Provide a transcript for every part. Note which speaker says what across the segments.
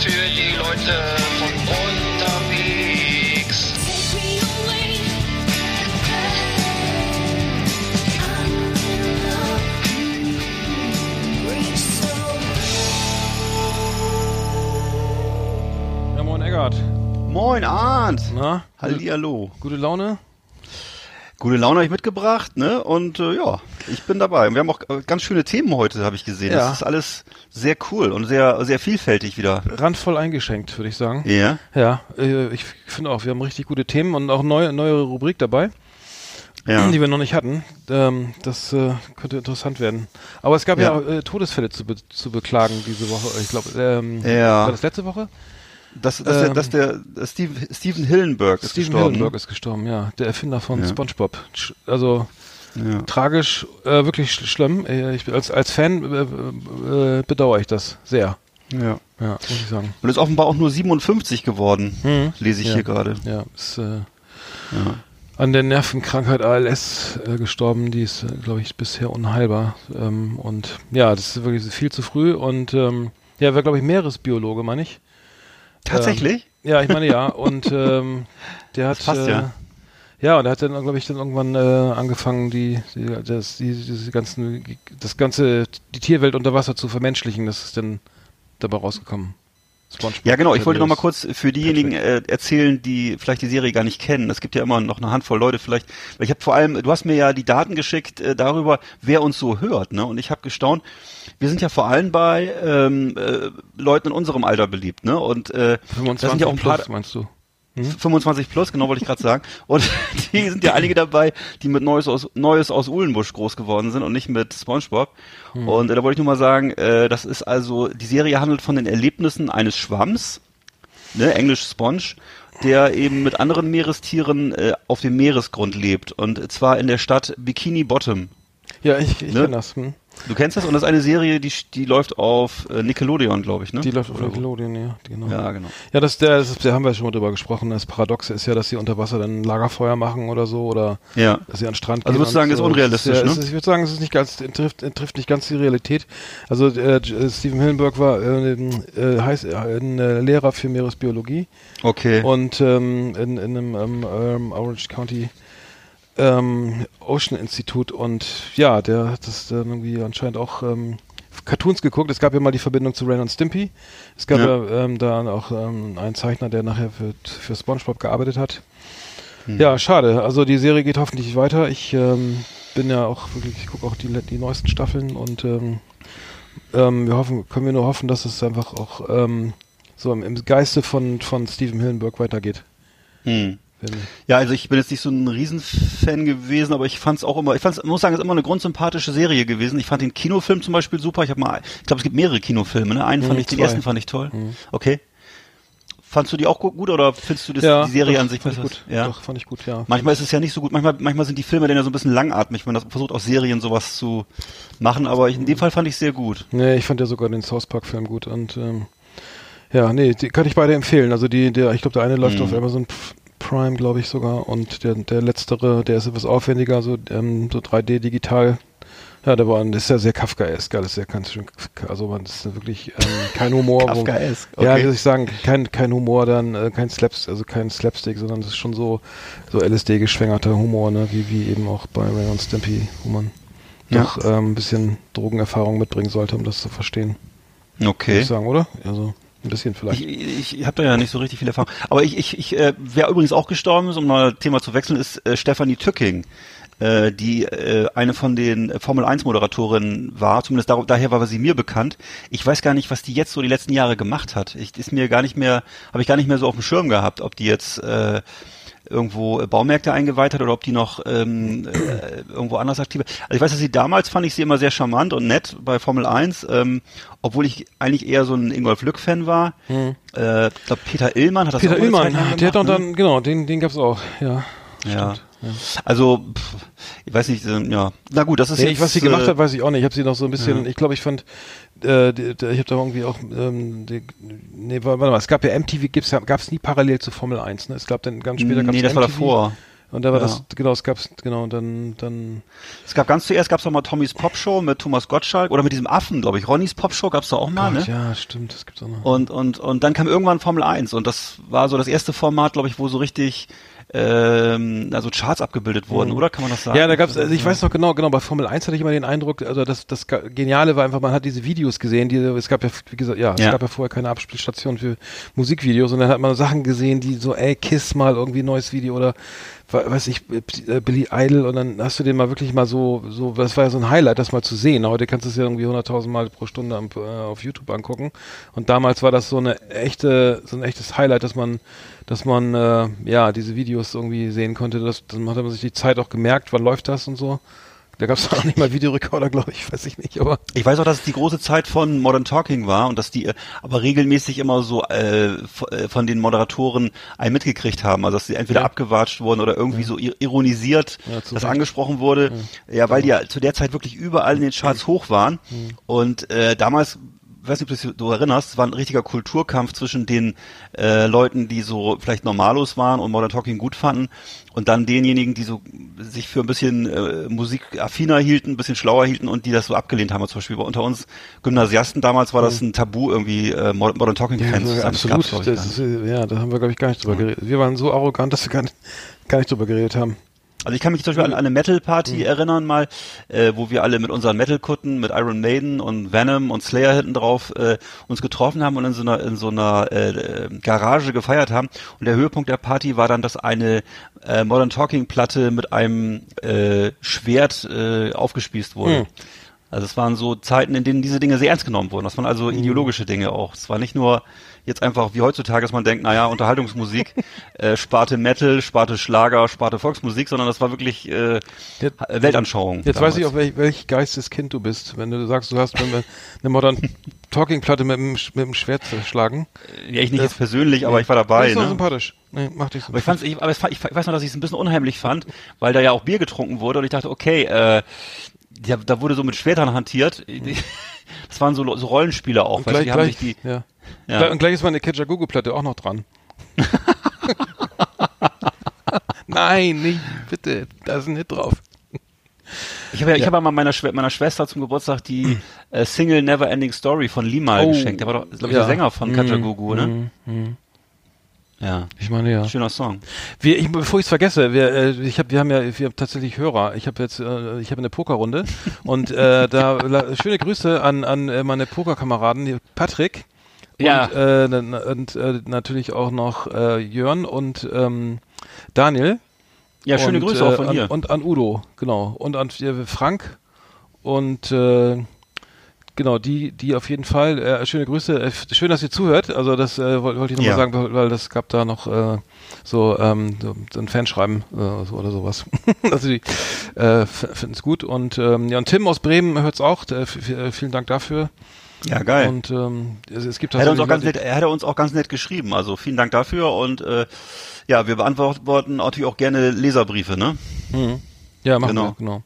Speaker 1: für die Leute von unterwegs.
Speaker 2: Ja, moin Eggert.
Speaker 3: Moin Arndt.
Speaker 2: Na,
Speaker 3: Hallihallo.
Speaker 2: gute Laune?
Speaker 3: Gute Laune habe ich mitgebracht, ne? Und äh, ja, ich bin dabei. Und wir haben auch äh, ganz schöne Themen heute, habe ich gesehen.
Speaker 2: Ja.
Speaker 3: Das ist alles sehr cool und sehr sehr vielfältig wieder.
Speaker 2: Randvoll eingeschenkt, würde ich sagen.
Speaker 3: Ja.
Speaker 2: Ja, äh, ich finde auch, wir haben richtig gute Themen und auch neue, neue Rubrik dabei,
Speaker 3: Ja.
Speaker 2: die wir noch nicht hatten. Ähm, das äh, könnte interessant werden. Aber es gab ja,
Speaker 3: Ja.
Speaker 2: äh, Todesfälle zu, be zu beklagen diese Woche. Ich glaube, ähm,
Speaker 3: Ja.
Speaker 2: war das letzte Woche?
Speaker 3: Das, das, der,
Speaker 2: Ähm,
Speaker 3: das der Steve, Steven Hillenberg ist
Speaker 2: Steven
Speaker 3: gestorben.
Speaker 2: Hillenburg ist gestorben, ja. Der Erfinder von
Speaker 3: Ja.
Speaker 2: SpongeBob. Also
Speaker 3: Ja.
Speaker 2: tragisch, äh, wirklich sch schlimm. Äh, Ich, als, als Fan äh, äh, bedauere ich das sehr.
Speaker 3: ja.
Speaker 2: Ja, muss ich sagen.
Speaker 3: Und ist offenbar auch nur 57 geworden,
Speaker 2: Mhm.
Speaker 3: lese ich
Speaker 2: Ja.
Speaker 3: hier gerade.
Speaker 2: Ja, ist äh,
Speaker 3: Ja.
Speaker 2: an der Nervenkrankheit ALS äh, gestorben. Die ist, äh, glaube ich, bisher unheilbar. Ähm, und ja, das ist wirklich viel zu früh. Und ähm, ja, war, glaube ich, Meeresbiologe, meine ich.
Speaker 3: Tatsächlich?
Speaker 2: Ja, ich meine ja. Und ähm, der hat
Speaker 3: Das passt
Speaker 2: äh,
Speaker 3: ja.
Speaker 2: und er hat dann, glaube ich, dann irgendwann äh, angefangen, die, die, das, die, diese ganzen, das ganze, die Tierwelt unter Wasser zu vermenschlichen. Das ist dann dabei rausgekommen. SpongeBob.
Speaker 3: Ja, genau. Ich wollte noch mal kurz für diejenigen äh, erzählen, die vielleicht die Serie gar nicht kennen. Es gibt ja immer noch eine Handvoll Leute vielleicht. Weil ich habe vor allem, du hast mir ja die Daten geschickt äh, darüber, wer uns so hört, ne? Und ich habe gestaunt. Wir sind ja vor allem bei ähm, äh, Leuten in unserem Alter beliebt, ne? Und äh, da
Speaker 2: 25
Speaker 3: sind ja auch ein paar
Speaker 2: plus, meinst du?
Speaker 3: 25 plus, genau wollte ich gerade sagen. Und die sind ja einige dabei, die mit Neues aus, Neues aus Uhlenbusch groß geworden sind und nicht mit SpongeBob. Und äh, da wollte ich nur mal sagen, äh, das ist also, die Serie handelt von den Erlebnissen eines Schwamms, ne, Englisch Sponge, der eben mit anderen Meerestieren äh, auf dem Meeresgrund lebt. Und zwar in der Stadt Bikini Bottom.
Speaker 2: Ja, ich, ich
Speaker 3: Ne?
Speaker 2: kenne das. Hm?
Speaker 3: Du kennst das? Und das ist eine Serie, die, die läuft auf äh, Nickelodeon, glaube ich, ne?
Speaker 2: Die läuft auf
Speaker 3: Oder wo?
Speaker 2: Nickelodeon, ja, genau.
Speaker 3: Ja, genau.
Speaker 2: Ja, das, der, das, da haben wir schon mal drüber gesprochen. Das Paradoxe ist ja, dass sie unter Wasser dann ein Lagerfeuer machen oder so oder
Speaker 3: Ja.
Speaker 2: dass sie an den Strand
Speaker 3: Also
Speaker 2: gehen.
Speaker 3: würdest du sagen,
Speaker 2: und
Speaker 3: ist
Speaker 2: so.
Speaker 3: unrealistisch,
Speaker 2: ja,
Speaker 3: ne?
Speaker 2: ist, ich würde sagen, es ist nicht ganz, trifft, trifft nicht ganz die Realität. Also äh, äh, Steven Hillenburg war äh, äh, heißt, ein äh, Lehrer für Meeresbiologie
Speaker 3: Okay.
Speaker 2: und ähm, in, in einem ähm, ähm, Orange County ähm, Ocean Institut und ja, der hat das dann irgendwie anscheinend auch ähm, Cartoons geguckt. Es gab ja mal die Verbindung zu Ren und Stimpy. Es gab ja,
Speaker 3: Ja.
Speaker 2: ähm, da auch ähm, einen Zeichner, der nachher für, für SpongeBob gearbeitet hat.
Speaker 3: Hm.
Speaker 2: Ja, schade. Also die Serie geht hoffentlich weiter. Ich ähm, bin ja auch wirklich, ich gucke auch die, die neuesten Staffeln und ähm, wir hoffen, können wir nur hoffen, dass es einfach auch so im, im Geiste von, von Steven Hillenburg weitergeht.
Speaker 3: Hm. Ja, also ich bin jetzt nicht so ein Riesenfan gewesen, aber ich fand es auch immer, ich fand's, muss sagen, es ist immer eine grundsympathische Serie gewesen. Ich fand den Kinofilm zum Beispiel super. Ich habe mal, ich glaube, es gibt mehrere Kinofilme. Ne? Einen fand
Speaker 2: Mhm,
Speaker 3: ich, den
Speaker 2: zwei.
Speaker 3: ersten fand ich toll.
Speaker 2: Mhm.
Speaker 3: Okay. Fandst du die auch gu- gut oder findest du das,
Speaker 2: ja,
Speaker 3: die Serie
Speaker 2: doch,
Speaker 3: an sich
Speaker 2: fand ich gut.
Speaker 3: Ja.
Speaker 2: Doch, fand ich gut, ja.
Speaker 3: Manchmal ist es ja nicht so gut. Manchmal, manchmal sind die Filme dann ja so ein bisschen langatmig, man versucht, aus Serien sowas zu machen. Aber ich, in dem Fall fand ich sehr gut.
Speaker 2: Nee, ich fand ja sogar den South Park Film gut und ähm, ja, nee, die kann ich beide empfehlen. Also die, der, ich glaube, der eine läuft
Speaker 3: Mhm.
Speaker 2: auf Amazon Prime, glaube ich sogar, und der, der letztere, der ist etwas aufwendiger, so, ähm, so 3D digital. Ja, der war, das ist ja sehr Kafkaesk, alles sehr ganz schön, also man das ist wirklich ähm, kein Humor.
Speaker 3: Kafkaesk,
Speaker 2: Ja,
Speaker 3: okay.
Speaker 2: wie soll ich sagen, kein, kein Humor dann, äh, kein Slaps, also kein Slapstick, sondern das ist schon so, so LSD geschwängerter Humor, ne, wie, wie eben auch bei Ray und Stampy, wo man
Speaker 3: Ja.
Speaker 2: doch ähm, ein bisschen Drogenerfahrung mitbringen sollte, um das zu verstehen. Würde
Speaker 3: Okay.
Speaker 2: ich sagen, oder? Also ein bisschen vielleicht.
Speaker 3: Ich, ich, ich habe da ja nicht so richtig viel Erfahrung. Aber ich, ich, ich äh, wer übrigens auch gestorben ist, um mal Thema zu wechseln, ist äh, Stefanie Tücking, äh, die äh, eine von den Formel 1 Moderatorinnen war. Zumindest dar daher war sie mir bekannt. Ich weiß gar nicht, was die jetzt so die letzten Jahre gemacht hat. Ich, ist mir gar nicht mehr, habe ich gar nicht mehr so auf dem Schirm gehabt, ob die jetzt äh, irgendwo äh, Baumärkte eingeweiht hat oder ob die noch ähm, äh, irgendwo anders aktiv ist. Also ich weiß, dass sie damals fand ich sie immer sehr charmant und nett bei Formel 1, ähm, obwohl ich eigentlich eher so ein Ingolf Lück-Fan war. Äh, ich glaube, Peter Illmann hat das
Speaker 2: Hm. Peter
Speaker 3: auch
Speaker 2: Illmann, der hat
Speaker 3: gemacht, ne?
Speaker 2: dann, genau, den, den gab's auch, ja.
Speaker 3: Ja. Also, pff, ich weiß nicht, äh, ja. Na gut, das ist
Speaker 2: Nee,
Speaker 3: jetzt.
Speaker 2: was sie gemacht
Speaker 3: äh,
Speaker 2: hat, weiß ich auch nicht. Ich habe sie noch so ein bisschen,
Speaker 3: Ja.
Speaker 2: ich glaube, ich fand, äh, die, die, ich habe da irgendwie auch, ähm, die, nee, warte mal, es gab ja MTV, gibt's, gab's nie parallel zu Formel 1, ne? Es gab dann ganz später gab's
Speaker 3: Nee, das war
Speaker 2: MTV.
Speaker 3: davor.
Speaker 2: Und da war
Speaker 3: Ja.
Speaker 2: das, genau, es gab's, genau, dann, dann,
Speaker 3: Es gab ganz zuerst gab's noch mal Tommys Popshow mit Thomas Gottschalk oder mit diesem Affen, glaube ich. Ronnys Popshow gab's da auch mal,
Speaker 2: Gott,
Speaker 3: ne?
Speaker 2: ja, stimmt, das gibt's auch noch.
Speaker 3: Und, und, und dann kam irgendwann Formel 1 und das war so das erste Format, glaube ich, wo so richtig ähm, also Charts abgebildet wurden, oder? Kann man das sagen?
Speaker 2: Mhm. Ja, da gab's, also ich weiß noch genau, genau, bei Formel 1 hatte ich immer den Eindruck, also das, das Geniale war einfach, man hat diese Videos gesehen, die, es gab ja, wie gesagt, ja, es
Speaker 3: Ja.
Speaker 2: gab ja vorher keine Abspielstation für Musikvideos und dann hat man Sachen gesehen, die so, ey, Kiss mal irgendwie ein neues Video oder, weiß ich, äh, Billy Idol und dann hast du den mal wirklich mal so, so, das war ja so ein Highlight, das mal zu sehen. Heute kannst du es ja irgendwie 100.000 Mal pro Stunde am, äh, auf YouTube angucken und damals war das so eine echte, so ein echtes Highlight, dass man, dass man, äh, ja, diese Videos irgendwie sehen konnte, das, dann hat man sich die Zeit auch gemerkt, wann läuft das und so. Da gab es auch nicht mal Videorekorder, glaube ich, weiß ich nicht, aber
Speaker 3: Ich weiß auch, dass es die große Zeit von Modern Talking war und dass die äh, aber regelmäßig immer so äh, äh, von den Moderatoren einen mitgekriegt haben, also dass sie entweder
Speaker 2: Ja.
Speaker 3: abgewatscht wurden oder irgendwie so ir- ironisiert,
Speaker 2: Ja, zu
Speaker 3: das
Speaker 2: Recht.
Speaker 3: angesprochen wurde. Ja, weil die ja zu der Zeit wirklich überall in den Charts hoch waren und äh, damals weiß nicht, ob du dich so erinnerst, es war ein richtiger Kulturkampf zwischen den äh, Leuten, die so vielleicht Normalos waren und Modern Talking gut fanden und dann denjenigen, die so sich für ein bisschen äh, musikaffiner hielten, ein bisschen schlauer hielten und die das so abgelehnt haben. Zum Beispiel bei unter uns Gymnasiasten damals war das ein Tabu, irgendwie äh, Mod- Modern Talking
Speaker 2: ja,
Speaker 3: Fans. Das
Speaker 2: absolut. das ist, ja, da haben wir, glaube ich, gar nicht drüber geredet. Wir waren so arrogant, dass wir gar nicht, gar nicht drüber geredet haben.
Speaker 3: Also ich kann mich zum Beispiel an eine Metal-Party
Speaker 2: Mhm.
Speaker 3: erinnern mal, äh, wo wir alle mit unseren Metal-Kutten, mit Iron Maiden und Venom und Slayer hinten drauf äh, uns getroffen haben und in so einer in so einer äh, äh, Garage gefeiert haben. Und der Höhepunkt der Party war dann, dass eine äh, Modern Talking Platte mit einem äh, Schwert äh, aufgespießt wurde.
Speaker 2: Hm.
Speaker 3: Also es waren so Zeiten, in denen diese Dinge sehr ernst genommen wurden. Das waren also
Speaker 2: Mhm.
Speaker 3: ideologische Dinge auch. Es war nicht nur jetzt einfach wie heutzutage, dass man denkt, naja, Unterhaltungsmusik, äh, Sparte Metal, Sparte Schlager, Sparte Volksmusik, sondern das war wirklich äh,
Speaker 2: Jetzt-
Speaker 3: Weltanschauung.
Speaker 2: Jetzt
Speaker 3: damals.
Speaker 2: weiß ich auch, welch, welch Geisteskind du bist, wenn du sagst, du hast wenn wir eine Modern Talking Platte mit mit dem Schwert zerschlagen.
Speaker 3: Ja, ich nicht jetzt persönlich, aber ich war dabei.
Speaker 2: Das ist
Speaker 3: Ne?
Speaker 2: sympathisch. Nee, mach dich so.
Speaker 3: Aber ich fand's, ich, aber fand- ich, weiß noch, dass ich es ein bisschen unheimlich fand, weil da ja auch Bier getrunken wurde und ich dachte, okay, äh, ja, da wurde so mit Schwertern hantiert. Das waren so, so Rollenspiele auch,
Speaker 2: und
Speaker 3: weißt
Speaker 2: gleich,
Speaker 3: die haben
Speaker 2: gleich,
Speaker 3: sich die,
Speaker 2: ja.
Speaker 3: ja.
Speaker 2: Und gleich ist meine Kajagoogoo-Platte auch noch dran. Nein, nicht, bitte, da ist ein Hit drauf.
Speaker 3: Ich habe ja, ich
Speaker 2: Ja.
Speaker 3: habe mal meiner, Schwe meiner Schwester zum Geburtstag die äh, Single Never Ending Story von Limal
Speaker 2: Oh,
Speaker 3: geschenkt. Der war doch, glaube ich,
Speaker 2: ja.
Speaker 3: der Sänger von
Speaker 2: Mhm,
Speaker 3: Kajagoogoo, ne?
Speaker 2: mhm, mhm.
Speaker 3: Ja.
Speaker 2: Ich meine, ja.
Speaker 3: Schöner Song.
Speaker 2: Wir, ich, bevor ich es vergesse, wir, äh, ich hab, wir haben ja wir haben tatsächlich Hörer. Ich habe jetzt, äh, ich habe eine Pokerrunde und äh, da la, schöne Grüße an, an äh, meine Pokerkameraden, Patrick
Speaker 3: Ja.
Speaker 2: und, äh, n- und äh, natürlich auch noch äh, Jörn und ähm, Daniel.
Speaker 3: Ja, schöne
Speaker 2: und,
Speaker 3: Grüße auch
Speaker 2: äh,
Speaker 3: von
Speaker 2: an,
Speaker 3: dir.
Speaker 2: Und an Udo, genau. Und an äh, Frank und äh, genau, die, die auf jeden Fall, äh, schöne Grüße, äh, schön, dass ihr zuhört. Also das äh, wollte wollte ich nochmal
Speaker 3: Ja.
Speaker 2: sagen, weil, weil das gab da noch äh, so, ähm, so, ein Fanschreiben äh, so, oder sowas. also die äh, finden es gut. Und ähm, ja, und Tim aus Bremen hört's auch. Äh, vielen Dank dafür.
Speaker 3: Ja, geil.
Speaker 2: Und ähm, es, es gibt
Speaker 3: Er hat uns auch ganz nett, er hat uns auch ganz nett geschrieben. Also vielen Dank dafür und äh, ja, wir beantworten natürlich auch gerne Leserbriefe, ne?
Speaker 2: Mhm. Ja, machen
Speaker 3: Genau.
Speaker 2: wir, genau.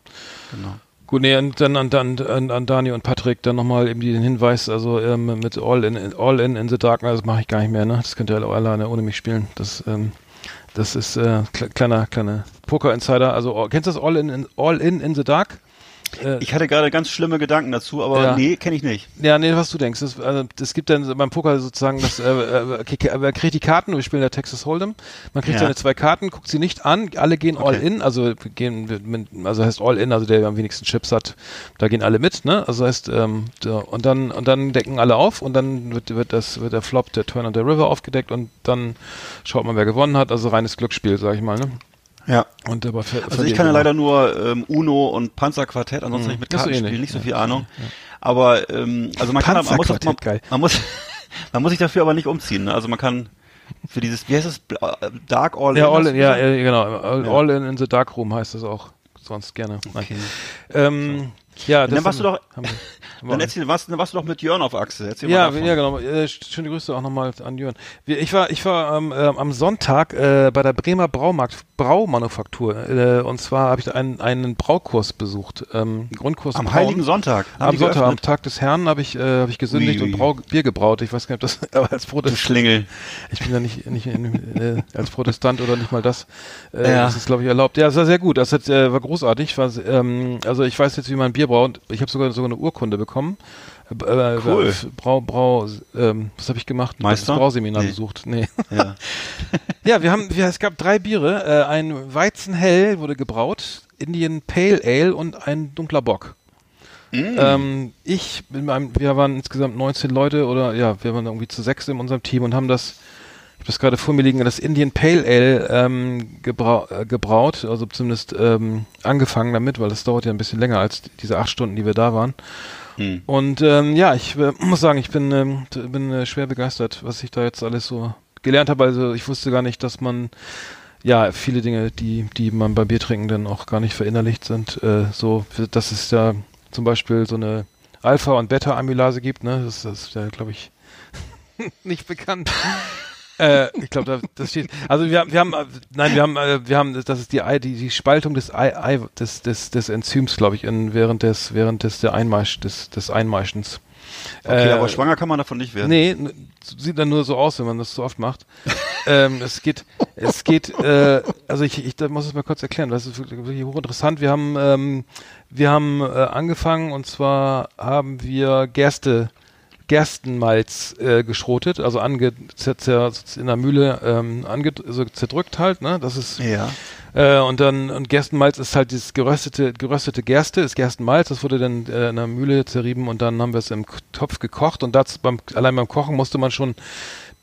Speaker 3: Genau.
Speaker 2: Gut, nee, und dann an, an, an, an Dani und Patrick dann nochmal eben den Hinweis, also ähm, mit All in, All in in the Dark, das mache ich gar nicht mehr, ne? Das könnt ihr alle alleine ohne mich spielen. Das, ähm, das ist äh, kle kleiner, kleiner Poker-Insider. Also all- kennst du das All in, in All in in the Dark? Äh,
Speaker 3: Ich hatte gerade ganz schlimme Gedanken dazu, aber
Speaker 2: Ja.
Speaker 3: nee, kenne ich nicht.
Speaker 2: Ja, nee, was du denkst. Das, also, das gibt dann beim Poker sozusagen, das, äh, äh, man kriegt die Karten, wir spielen ja Texas Hold'em, man kriegt
Speaker 3: Ja.
Speaker 2: seine zwei Karten, guckt sie nicht an, alle gehen all
Speaker 3: Okay.
Speaker 2: in, also gehen, mit, also heißt all in, also der am wenigsten Chips hat, da gehen alle mit, ne? Also heißt, ähm, da, und dann und dann decken alle auf und dann wird, wird das, wird der Flop, der Turn und der River aufgedeckt und dann schaut man, wer gewonnen hat, also reines Glücksspiel, sag ich mal, ne?
Speaker 3: Ja.
Speaker 2: Und aber ver-
Speaker 3: Also ich kann ja leider nur ähm, Uno und Panzerquartett, ansonsten
Speaker 2: Mhm.
Speaker 3: ich mit Kartenspielen nicht so viel Ahnung. Aber ähm, also man kann man muss, man, man muss man muss sich dafür aber nicht umziehen. Ne? Also man kann für dieses wie heißt es Dark All
Speaker 2: Ja,
Speaker 3: In,
Speaker 2: all in, ja, genau. All,
Speaker 3: Ja.
Speaker 2: all in in the Dark Room heißt das auch. Sonst gerne.
Speaker 3: Okay.
Speaker 2: Ähm, ja,
Speaker 3: Dann warst du doch-. Dann erzähl, warst, warst du doch mit Jörn auf Achse. Erzähl
Speaker 2: ja, ja, genau. Äh, schöne Grüße auch nochmal an Jörn. Ich war, ich war ähm, ähm, am Sonntag äh, bei der Bremer Braumarkt Braumanufaktur äh, und zwar habe ich einen, einen Braukurs besucht, ähm, Grundkurs
Speaker 3: Am. Heiligen Sonntag.
Speaker 2: Am Sonntag, am
Speaker 3: geöffnet?
Speaker 2: Tag des Herrn habe ich, äh, hab ich gesündigt
Speaker 3: Ui, ui.
Speaker 2: und Brau Bier gebraut. Ich weiß gar nicht, ob das aber als
Speaker 3: Du
Speaker 2: Protestant,
Speaker 3: Schlingel.
Speaker 2: ich bin ja nicht, nicht äh, als Protestant oder nicht mal das.
Speaker 3: Ja.
Speaker 2: Das ist, glaube ich, erlaubt. Ja, es war sehr gut. Das hat, war großartig. War, ähm, also ich weiß jetzt, wie man Bier braut. Ich habe sogar sogar eine Urkunde bekommen. Äh,
Speaker 3: Cool.
Speaker 2: äh, Brau, Brau, ähm, was habe ich gemacht?
Speaker 3: Meister?
Speaker 2: Das Brauseminar
Speaker 3: Nee.
Speaker 2: besucht. Nee.
Speaker 3: Ja.
Speaker 2: Ja, wir haben, wir, es gab drei Biere. Äh, ein Weizenhell wurde gebraut, Indian Pale Ale und ein dunkler Bock.
Speaker 3: Mm.
Speaker 2: Ähm, ich, meinem, wir waren insgesamt 19 Leute oder ja, wir waren irgendwie zu sechs in unserem Team und haben das, habe das gerade vor mir liegen, das Indian Pale Ale ähm, gebrau, äh, gebraut, also zumindest ähm, angefangen damit, weil das dauert ja ein bisschen länger als diese acht Stunden, die wir da waren.
Speaker 3: Hm.
Speaker 2: Und ähm, ja, ich äh, muss sagen, ich bin, ähm, bin äh, schwer begeistert, was ich da jetzt alles so gelernt habe. Also ich wusste gar nicht, dass man ja viele Dinge, die die man beim Biertrinken dann auch gar nicht verinnerlicht sind, äh, so dass es ja zum Beispiel so eine Alpha- und Beta-Amylase gibt. Ne, das, das ist ja, glaube ich, nicht bekannt. Äh, ich glaube, da, das steht. Also wir, wir haben, äh, nein, wir haben, äh, wir haben, das ist die, die, die Spaltung des, Ei, Ei, des, des, des Enzyms, glaube ich, in, während des, während des der Einmaisch, des, des Einmaischens.
Speaker 3: Okay,
Speaker 2: Äh,
Speaker 3: aber schwanger kann man davon nicht werden.
Speaker 2: Nee, sieht dann nur so aus, wenn man das so oft macht. ähm, es geht, es geht, äh, also ich, ich muss es mal kurz erklären, das ist wirklich, wirklich hochinteressant. Wir haben, ähm, wir haben äh, angefangen und zwar haben wir Gerste, Gerstenmalz äh, geschrotet, also ange, in der Mühle ähm, ange, also zerdrückt halt, ne? Das ist
Speaker 3: Ja.
Speaker 2: äh, und dann und Gerstenmalz ist halt dieses geröstete geröstete Gerste, ist Gerstenmalz, das wurde dann äh, in der Mühle zerrieben und dann haben wir es im Topf gekocht und das beim allein beim Kochen musste man schon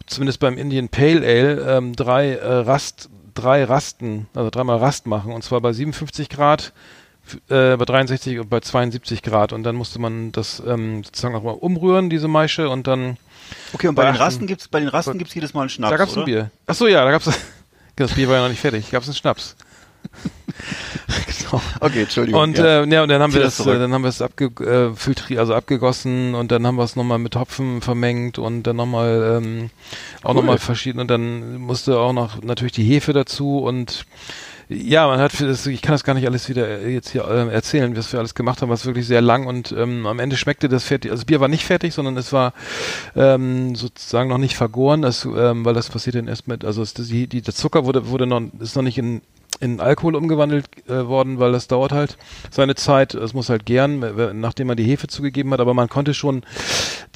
Speaker 2: zumindest beim Indian Pale Ale ähm, drei äh, Rast drei Rasten, also dreimal Rast machen und zwar bei 57 Grad äh, bei 63 und bei 72 Grad und dann musste man das ähm, sozusagen nochmal umrühren, diese Maische und dann
Speaker 3: Okay, und bei den. Rasten gibt's, bei den Rasten gibt's jedes Mal einen Schnaps,
Speaker 2: da gab's
Speaker 3: oder?
Speaker 2: ein Bier. Ach so, ja, da gab's das Bier war ja noch nicht fertig. Gab's einen Schnaps. genau.
Speaker 3: Okay, Entschuldigung.
Speaker 2: Und
Speaker 3: ja.
Speaker 2: äh, ja, und dann haben
Speaker 3: Zieh
Speaker 2: wir
Speaker 3: das
Speaker 2: das, äh, dann haben wir es abge äh, also abgegossen und dann haben wir es nochmal mit Hopfen vermengt und dann nochmal ähm, auch
Speaker 3: Cool.
Speaker 2: nochmal verschieden und dann musste auch noch natürlich die Hefe dazu und ja, man hat das, ich kann das gar nicht alles wieder äh, jetzt hier äh, erzählen, was wir alles gemacht haben, was wirklich sehr lang und ähm, am Ende schmeckte das fertig, also das Bier war nicht fertig, sondern es war ähm, sozusagen noch nicht vergoren, das, ähm, weil das passiert dann erst mit, also es, die, der Zucker wurde, wurde noch, ist noch nicht in, in Alkohol umgewandelt äh, worden, weil das dauert halt seine Zeit, es muss halt äh, nachdem man die Hefe zugegeben hat, aber man konnte schon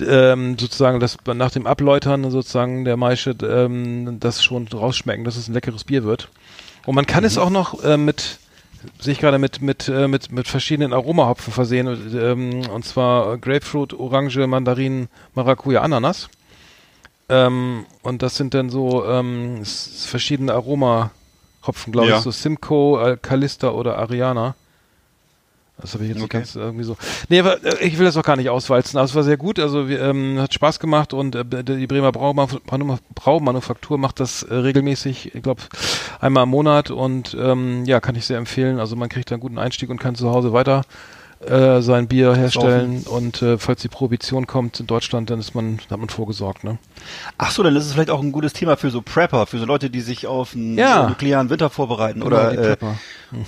Speaker 2: ähm, sozusagen das nach dem Abläutern sozusagen der Maische ähm, das schon rausschmecken, dass es ein leckeres Bier wird. Und man kann es auch noch äh, mit sehe ich gerade mit mit äh, mit mit verschiedenen Aromahopfen versehen ähm, und zwar Grapefruit, Orange, Mandarin, Maracuja, Ananas. Ähm, und das sind dann so ähm, verschiedene Aromahopfen, glaube
Speaker 3: Ja.
Speaker 2: ich, so Simcoe, Al- Calista oder Ariana. Das habe ich jetzt
Speaker 3: Okay.
Speaker 2: ganz irgendwie so. Nee, aber äh, ich will das auch gar nicht auswalzen. Aber es war sehr gut. Also wir, ähm, hat Spaß gemacht und äh, die Bremer Braumanu- Manu- Braumanufaktur macht das äh, regelmäßig, ich glaube einmal im Monat und ähm, ja, kann ich sehr empfehlen. Also man kriegt da einen guten Einstieg und kann zu Hause weiter äh, sein Bier herstellen und äh, falls die Prohibition kommt in Deutschland, dann ist man, hat man vorgesorgt, ne?
Speaker 3: Ach so, dann ist es vielleicht auch ein gutes Thema für so Prepper, für so Leute, die sich auf einen
Speaker 2: Ja.
Speaker 3: nuklearen Winter vorbereiten
Speaker 2: Genau,
Speaker 3: oder äh,
Speaker 2: Prepper.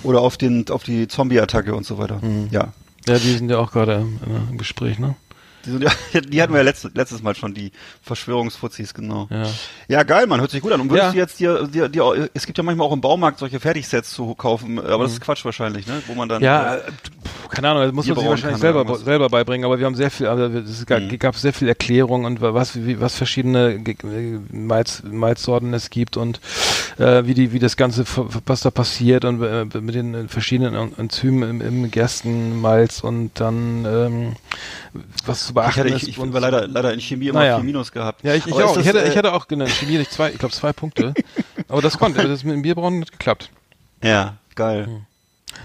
Speaker 3: oder auf den auf die Zombie-Attacke und so weiter.
Speaker 2: Mhm.
Speaker 3: Ja.
Speaker 2: Ja, die sind ja auch gerade im, äh, im Gespräch, ne?
Speaker 3: Die, die hatten wir ja letztes, letztes Mal schon, die Verschwörungsfuzis, genau.
Speaker 2: Ja.
Speaker 3: Ja, geil, man, hört sich gut an. Und würdest
Speaker 2: Ja.
Speaker 3: du jetzt dir, dir, dir, es gibt ja manchmal auch im Baumarkt solche Fertigsets zu kaufen, aber
Speaker 2: Mhm.
Speaker 3: das ist Quatsch wahrscheinlich, ne? Wo man dann.
Speaker 2: Ja,
Speaker 3: äh,
Speaker 2: äh, keine Ahnung, das muss man sich wahrscheinlich selber, selber beibringen, aber wir haben sehr viel, also es gab,
Speaker 3: Mhm.
Speaker 2: gab sehr viel Erklärung und was, wie, was verschiedene äh, Malz, Malzsorten es gibt und äh, wie die, wie das Ganze, was da passiert und äh, mit den verschiedenen En- Enzymen im, im Gerstenmalz und dann ähm, was
Speaker 3: ich,
Speaker 2: beachten
Speaker 3: ich, ich
Speaker 2: und
Speaker 3: war leider, leider in Chemie immer
Speaker 2: Naja.
Speaker 3: vier Minus gehabt.
Speaker 2: ja, ich, ich auch.
Speaker 3: das,
Speaker 2: ich, hätte,
Speaker 3: äh,
Speaker 2: ich hatte auch genau, Chemie nicht zwei, ich glaube zwei Punkte. aber das konnte, das mit dem Bierbrauen hat geklappt.
Speaker 3: Ja, geil.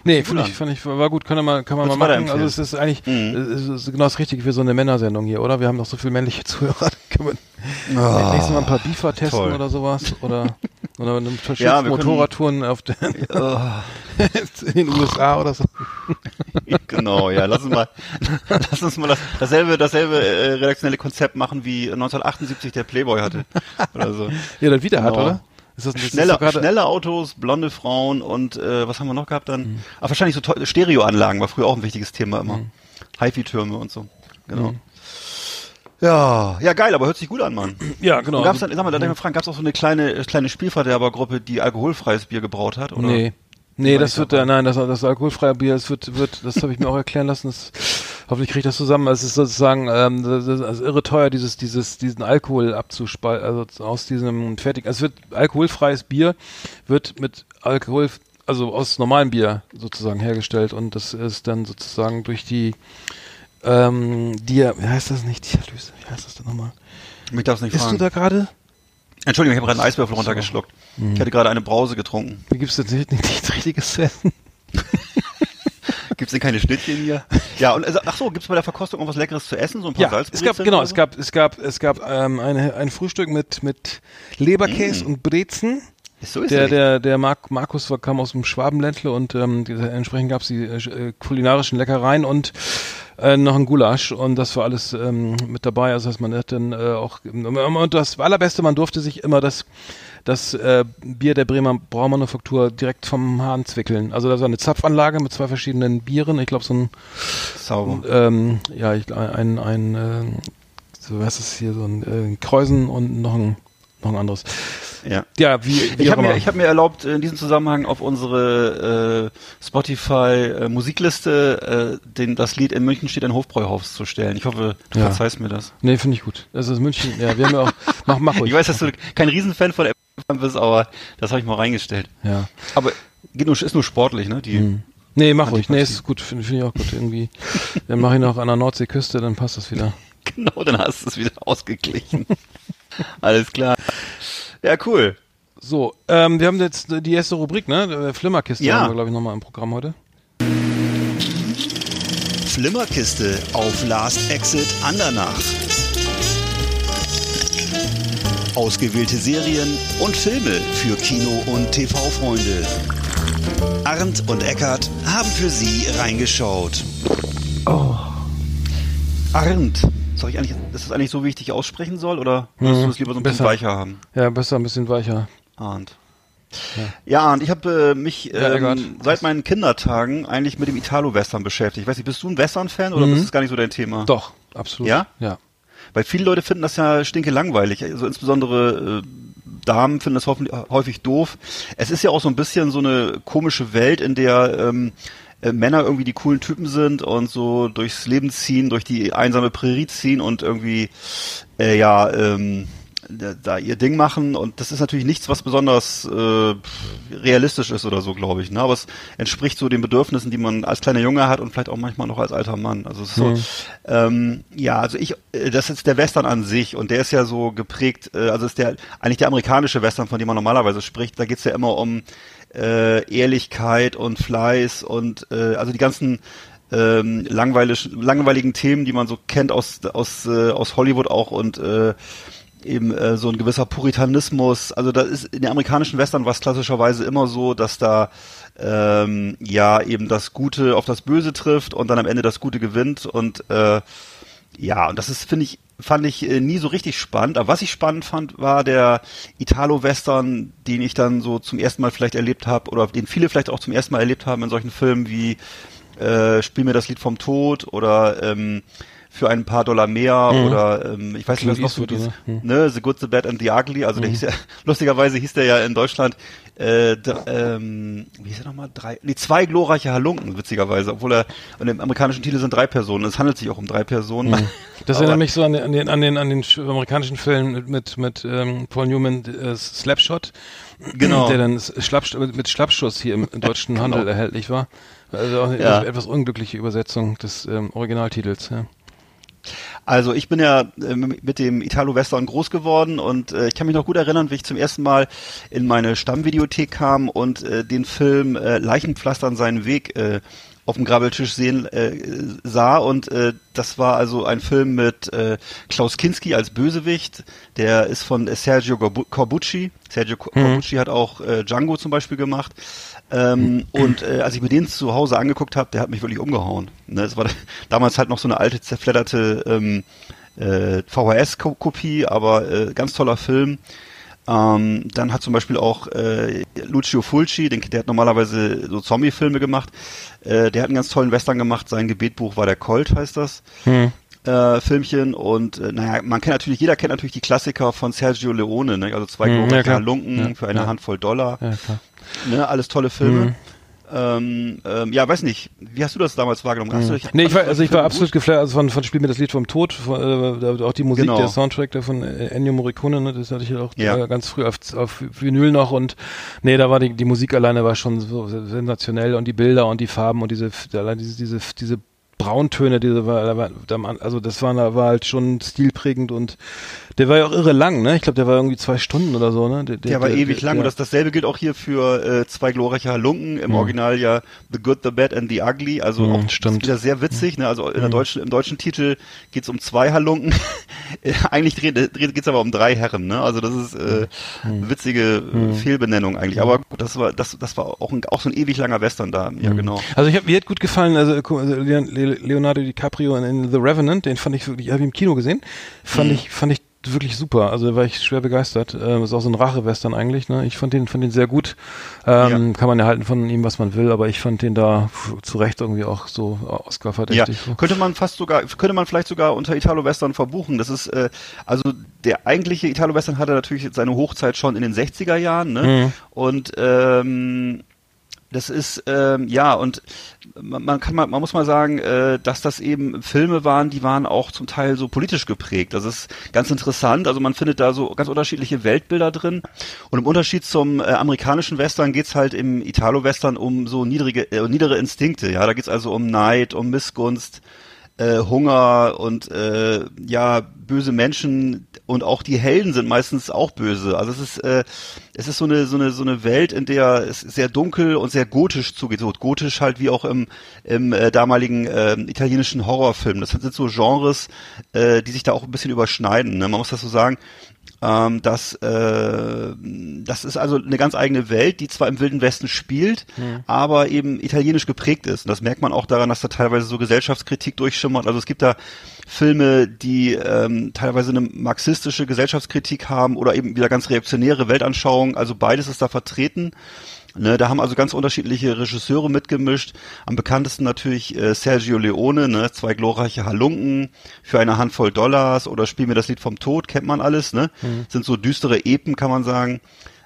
Speaker 2: Nee, fand ich,
Speaker 3: an.
Speaker 2: fand ich, war gut, kann man, kann man
Speaker 3: Würdest
Speaker 2: mal machen. Also es ist eigentlich,
Speaker 3: Mhm.
Speaker 2: es ist genau das Richtige für so eine Männersendung hier, oder? Wir haben noch so viele männliche Zuhörer. Können wir
Speaker 3: Ah,
Speaker 2: nächstes Mal ein paar Beefer testen
Speaker 3: toll.
Speaker 2: oder sowas? Oder, Oder eine
Speaker 3: Ja, wir können-
Speaker 2: Motorradtouren auf den, in den USA oder so.
Speaker 3: genau, ja, lass uns mal, lass uns mal das, dasselbe, dasselbe äh, redaktionelle Konzept machen wie 1978 der Playboy hatte. Oder so.
Speaker 2: Ja, dann wieder hat,
Speaker 3: Genau.
Speaker 2: oder? Ist das, das ist
Speaker 3: Schnelle, Autos, blonde Frauen und äh, was haben wir noch gehabt dann?
Speaker 2: Mhm.
Speaker 3: Ah, wahrscheinlich so Stereoanlagen war früher auch ein wichtiges Thema immer. HiFi-Türme und so. Genau.
Speaker 2: Mhm.
Speaker 3: Ja, ja geil, aber hört sich gut an, Mann.
Speaker 2: Ja, genau.
Speaker 3: Und gab's dann, sag mal, da darf ich mal fragen, gab's auch so eine kleine äh, kleine Spielverderbergruppe, die alkoholfreies Bier gebraut hat? Oder?
Speaker 2: Nee. Nee, das wird,
Speaker 3: dabei.
Speaker 2: nein, das, das alkoholfreie Bier, das wird, wird, das habe ich mir auch erklären lassen. Das, hoffentlich kriege ich das zusammen. Es ist sozusagen, ähm, das ist also irre teuer, dieses, dieses, diesen Alkohol abzuspalten, also aus diesem fertig. Es wird alkoholfreies Bier wird mit Alkohol, also aus normalem Bier sozusagen hergestellt und das ist dann sozusagen durch die, ähm, Dia, wie heißt das nicht? Dialyse, wie heißt das denn nochmal?
Speaker 3: Mich darf's nicht
Speaker 2: Bist
Speaker 3: fragen.
Speaker 2: du da gerade?
Speaker 3: Entschuldigung, ich habe gerade einen Eiswürfel runtergeschluckt.
Speaker 2: Mhm.
Speaker 3: Ich hatte gerade eine Brause getrunken.
Speaker 2: Wie gibt's denn nicht, nichts richtiges zu essen?
Speaker 3: Gibt's denn keine Schnittchen hier? Ja, und also, ach so, gibt's bei der Verkostung auch was Leckeres zu essen? So ein paar
Speaker 2: Ja, es
Speaker 3: Salzbrezeln
Speaker 2: gab genau,
Speaker 3: oder
Speaker 2: es
Speaker 3: so?
Speaker 2: gab es gab es gab ähm, eine, ein Frühstück mit mit Leberkäse
Speaker 3: Mm.
Speaker 2: und Brezen.
Speaker 3: So ist
Speaker 2: Der
Speaker 3: es.
Speaker 2: der der Mark, Markus war, kam aus dem Schwabenländle und ähm, entsprechend gab's die äh, kulinarischen Leckereien und äh, noch ein Gulasch und das war alles ähm, mit dabei. Also dass man hat dann äh, auch und das allerbeste, man durfte sich immer das das äh, Bier der Bremer Braumanufaktur direkt vom Hahn zwickeln. Also da war eine Zapfanlage mit zwei verschiedenen Bieren. Ich glaube so ein
Speaker 3: Sauber.
Speaker 2: ähm, ja, ich, ein, ein, äh, so was ist hier, so ein äh, Kreusen und noch ein, noch ein anderes.
Speaker 3: Ja.
Speaker 2: Ja, wie, wie
Speaker 3: Ich habe mir, ich hab mir erlaubt, in diesem Zusammenhang auf unsere äh, Spotify äh, Musikliste äh, den, das Lied in München steht ein Hofbräuhaus zu stellen. Ich hoffe, du
Speaker 2: Ja.
Speaker 3: verzeihst mir das.
Speaker 2: nee, finde ich gut. Ist München. Ja, wir haben ja auch, mach, mach ruhig.
Speaker 3: Ich weiß, dass du kein Riesenfan von der bist, aber das habe ich mal reingestellt.
Speaker 2: Ja.
Speaker 3: Aber geht nur, ist nur sportlich, ne? Die,
Speaker 2: Hm. Nee, mach ruhig. Nee, ist gut. Finde find ich auch gut. Irgendwie. Dann mache ich noch an der Nordseeküste, dann passt das wieder.
Speaker 3: Genau, dann hast du es wieder ausgeglichen. Alles klar. Ja, cool.
Speaker 2: So, ähm, wir haben jetzt die erste Rubrik, ne? Äh, Flimmerkiste
Speaker 3: Ja.
Speaker 2: haben wir, glaube ich, nochmal im Programm heute.
Speaker 4: Flimmerkiste auf Last Exit Andernach. Ausgewählte Serien und Filme für Kino- und TV-Freunde. Arndt und Eckart haben für Sie reingeschaut.
Speaker 3: Arndt. Soll ich eigentlich, ist das eigentlich so, wie ich dich aussprechen soll, oder würdest
Speaker 2: Mhm,
Speaker 3: du es lieber so ein bisschen
Speaker 2: besser.
Speaker 3: weicher haben?
Speaker 2: Ja, besser, ein bisschen weicher.
Speaker 3: Arndt. Ja, Arndt, ich habe äh, mich
Speaker 2: Ja, Eckart.
Speaker 3: ähm, seit meinen Kindertagen eigentlich mit dem Italo-Western beschäftigt. Ich weiß nicht, bist du ein Western-Fan oder
Speaker 2: Mhm.
Speaker 3: ist das gar nicht so dein Thema?
Speaker 2: Doch, absolut.
Speaker 3: Ja?
Speaker 2: Ja.
Speaker 3: Weil viele Leute finden das ja stinke langweilig. Also insbesondere äh, Damen finden das häufig doof. Es ist ja auch so ein bisschen so eine komische Welt, in der ähm, äh, Männer irgendwie die coolen Typen sind und so durchs Leben ziehen, durch die einsame Prärie ziehen und irgendwie äh, ja ähm, da, ihr Ding machen und das ist natürlich nichts, was besonders äh, realistisch ist oder so, glaube ich. Ne? Aber es entspricht so den Bedürfnissen, die man als kleiner Junge hat und vielleicht auch manchmal noch als alter Mann. Also so,
Speaker 2: Mhm.
Speaker 3: ähm, ja, also ich, äh, das ist der Western an sich und der ist ja so geprägt, äh, also ist der eigentlich der amerikanische Western, von dem man normalerweise spricht. Da geht's ja immer um äh, Ehrlichkeit und Fleiß und äh, also die ganzen ähm, langweilig, langweiligen Themen, die man so kennt aus aus äh, aus Hollywood auch und äh, eben äh, so ein gewisser Puritanismus. Also da ist in den amerikanischen Western war es klassischerweise immer so, dass da ähm, ja eben das Gute auf das Böse trifft und dann am Ende das Gute gewinnt und äh, ja, und das ist, finde ich, fand ich äh, nie so richtig spannend. Aber was ich spannend fand, war der Italo-Western, den ich dann so zum ersten Mal vielleicht erlebt habe oder den viele vielleicht auch zum ersten Mal erlebt haben in solchen Filmen wie äh, Spiel mir das Lied vom Tod oder ähm, für ein paar Dollar mehr
Speaker 2: Mhm.
Speaker 3: oder ähm, ich weiß nicht, was noch so dieses,
Speaker 2: oder? Mhm.
Speaker 3: ne, The Good, The Bad and The Ugly, also der hieß ja, lustigerweise hieß der ja in Deutschland äh, ähm, wie hieß er nochmal? Drei, nee, zwei glorreiche Halunken, witzigerweise, obwohl er, und im amerikanischen Titel sind drei Personen, es handelt sich auch um drei Personen.
Speaker 2: Das
Speaker 3: Aber-
Speaker 2: erinnert mich so an den, an den, an den, an den sch- amerikanischen Film mit, mit, mit ähm, Paul Newman, äh, Slapshot.
Speaker 3: Genau.
Speaker 2: Der dann s- Schlappst mit, mit Schlappschuss hier im, im deutschen Handel erhältlich war. Also auch eine
Speaker 3: Ja.
Speaker 2: etwas unglückliche Übersetzung des ähm, Originaltitels. Ja.
Speaker 3: Also ich bin ja äh, mit dem Italo-Western groß geworden und äh, ich kann mich noch gut erinnern, wie ich zum ersten Mal in meine Stammvideothek kam und äh, den Film äh, Leichenpflastern seinen Weg auf dem Grabbeltisch sehen äh, sah und äh, das war also ein Film mit äh, Klaus Kinski als Bösewicht, der ist von Sergio Corbucci. Sergio mhm. Corbucci hat auch äh, Django zum Beispiel gemacht. Ähm, und äh, als ich mir den zu Hause angeguckt habe, der hat mich wirklich umgehauen. Ne, es war damals halt noch so eine alte zerfledderte ähm, äh, VHS-Kopie, aber äh, ganz toller Film. Ähm, dann hat zum Beispiel auch äh, Lucio Fulci, den, der hat normalerweise so Zombie-Filme gemacht, äh, der hat einen ganz tollen Western gemacht. Sein Gebetbuch war der Colt, heißt das. Hm. Äh, Filmchen und äh, naja, man kennt natürlich, jeder kennt natürlich die Klassiker von Sergio Leone, ne? also zwei hm, ja, Lunken ja, für eine ja. Handvoll Dollar. Ne? Alles tolle Filme. Hm. Ähm, ähm, ja, weiß nicht. Wie hast du das damals wahrgenommen? Hast
Speaker 2: du dich, nee, ich war, also ich war absolut geflasht also von, von Spiel mir das Lied vom Tod, von, äh, auch die Musik, genau. der Soundtrack der von äh, Ennio Morricone, ne, das hatte ich auch ja. äh, ganz früh auf, auf Vinyl noch und nee, da war die, die Musik alleine war schon so sensationell und die Bilder und die Farben und diese, allein diese, diese, diese Brauntöne, diese war, also das war, war halt schon stilprägend und der war ja auch irre lang, ne? Ich glaube, der war irgendwie zwei Stunden oder so, ne?
Speaker 3: Der, der, der war der, ewig lang und das, dasselbe gilt auch hier für äh, zwei glorreiche Halunken, im mhm. Original ja The Good, The Bad and The Ugly, also mhm, auch stimmt. wieder sehr witzig, ne? Also in der mhm. deutschen, im deutschen Titel geht's um zwei Halunken, eigentlich dreht, dreht, geht's aber um drei Herren, ne? Also das ist äh, mhm. witzige mhm. Fehlbenennung eigentlich, aber gut, das war das das war auch, ein, auch so ein ewig langer Western da, ja genau.
Speaker 2: Also ich habe mir hat gut gefallen, also, also Leonardo DiCaprio in, in The Revenant, den fand ich wirklich, habe ich im Kino gesehen, fand ich fand ich wirklich super. Also da war ich schwer begeistert. Ähm, ist auch so ein Rache-Western eigentlich. Ne? Ich fand den, fand den sehr gut. Ähm, ja. Kann man ja halten von ihm, was man will, aber ich fand den da zu Recht irgendwie auch so Oscar-verdächtig.
Speaker 3: Ja, könnte man fast sogar, könnte man vielleicht sogar unter Italo-Western verbuchen. Das ist, äh, also der eigentliche Italo-Western hatte natürlich seine Hochzeit schon in den 60er Jahren. Ne? Mhm. Und ähm, das ist ähm, ja und man kann mal, man muss mal sagen, äh, dass das eben Filme waren, die waren auch zum Teil so politisch geprägt. Das ist ganz interessant. Also man findet da so ganz unterschiedliche Weltbilder drin. Und im Unterschied zum äh, amerikanischen Western geht's halt im Italo-Western um so niedrige, äh, niedere Instinkte. Ja, da geht's also um Neid, um Missgunst, äh, Hunger und äh, ja böse Menschen und auch die Helden sind meistens auch böse. Also es ist äh, es ist so eine so eine so eine Welt, in der es sehr dunkel und sehr gotisch zugeht. So gotisch halt wie auch im im äh, damaligen äh, italienischen Horrorfilm. Das sind so Genres, äh, die sich da auch ein bisschen überschneiden. Ne? Man muss das so sagen. Ähm, das, äh, das ist also eine ganz eigene Welt, die zwar im Wilden Westen spielt, mhm. aber eben italienisch geprägt ist. Und das merkt man auch daran, dass da teilweise so Gesellschaftskritik durchschimmert. Also es gibt da Filme, die ähm, teilweise eine marxistische Gesellschaftskritik haben oder eben wieder ganz reaktionäre Weltanschauungen. Also beides ist da vertreten. Ne, da haben also ganz unterschiedliche Regisseure mitgemischt. Am bekanntesten natürlich äh, Sergio Leone, ne, zwei glorreiche Halunken für eine Handvoll Dollars oder Spiel mir das Lied vom Tod, kennt man alles, ne? Mhm. Sind so düstere Epen, kann man sagen.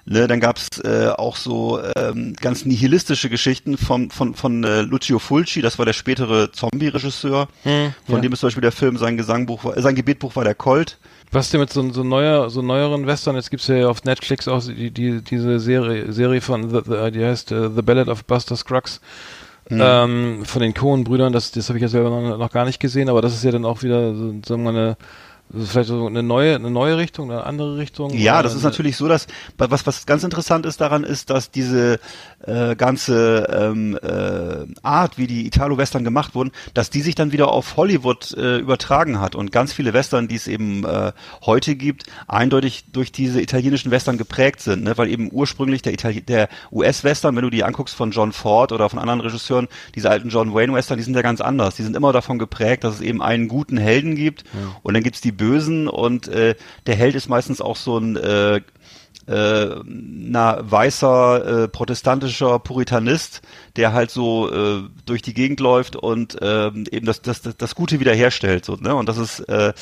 Speaker 3: Ne, dann gab's äh, auch so ähm, ganz nihilistische Geschichten von, von, von äh, Lucio Fulci, das war der spätere Zombie-Regisseur, hm, von ja. dem ist zum Beispiel der Film, sein Gesangbuch, äh, sein Gebetbuch war der Colt.
Speaker 2: Was denn mit so, so neuer, so neueren Western? Jetzt gibt's ja auf Netflix auch die, die, diese Serie, Serie von, the, the, die heißt uh, The Ballad of Buster Scruggs. Mhm. Ähm, von den Cohen-Brüdern, das, das habe ich ja selber noch, noch, gar nicht gesehen, aber das ist ja dann auch wieder so, sagen wir eine also vielleicht so eine neue, eine neue Richtung, eine andere Richtung?
Speaker 3: Ja, das ist natürlich so, dass was was ganz interessant ist daran ist, dass diese äh, ganze ähm, äh, Art, wie die Italo-Western gemacht wurden, dass die sich dann wieder auf Hollywood äh, übertragen hat und ganz viele Western, die es eben äh, heute gibt, eindeutig durch diese italienischen Western geprägt sind, ne? weil eben ursprünglich der, Itali der US-Western, wenn du die anguckst von John Ford oder von anderen Regisseuren, diese alten John Wayne-Western, die sind ja ganz anders. Die sind immer davon geprägt, dass es eben einen guten Helden gibt ja. und dann gibt's die Bösen und äh, der Held ist meistens auch so ein äh, äh, na, weißer äh, protestantischer Puritanist, der halt so äh, durch die Gegend läuft und äh, eben das, das, das Gute wiederherstellt. So, ne? Und das ist äh,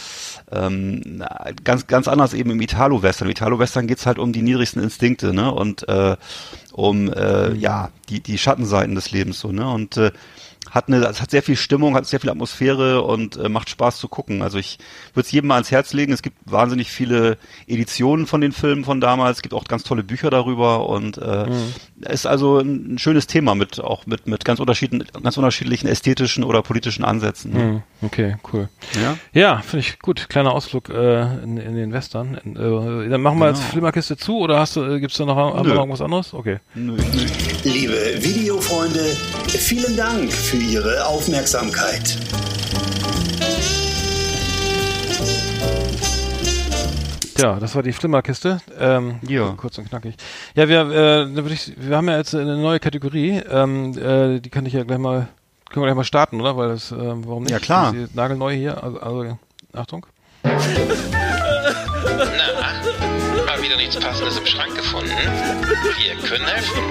Speaker 3: ähm, ganz, ganz anders eben im Italo-Western. Im Italo-Western geht's halt um die niedrigsten Instinkte ne? und äh, um äh, ja die, die Schattenseiten des Lebens. So, ne? Und äh, hat eine, es hat sehr viel Stimmung, hat sehr viel Atmosphäre und äh, macht Spaß zu gucken. Also ich würde es jedem mal ans Herz legen. Es gibt wahnsinnig viele Editionen von den Filmen von damals. Es gibt auch ganz tolle Bücher darüber und äh, mhm. ist also ein, ein, schönes Thema mit auch mit mit ganz unterschiedlichen ganz unterschiedlichen ästhetischen oder politischen Ansätzen.
Speaker 2: Mhm. Okay, cool. Ja, ja finde ich gut. Kleiner Ausflug äh, in, in den Western. In, äh, dann machen wir genau. jetzt Flimmerkiste zu oder hast du äh, gibt's da noch, irgendwas anderes? Okay. Nö,
Speaker 4: nö. Liebe Videofreunde, vielen Dank für Ihre Aufmerksamkeit.
Speaker 2: Ja, das war die Flimmerkiste. Ähm,
Speaker 3: Ja.
Speaker 2: Kurz und knackig. Ja, wir, äh, ich, wir haben ja jetzt eine neue Kategorie. Ähm, äh, die kann ich ja gleich mal, können wir gleich mal starten, oder? Weil das, ähm, warum nicht?
Speaker 3: Ja, klar.
Speaker 2: Die ist nagelneu hier. Also, also Achtung.
Speaker 1: Na, mal wieder nichts Passendes im Schrank gefunden? Wir können helfen.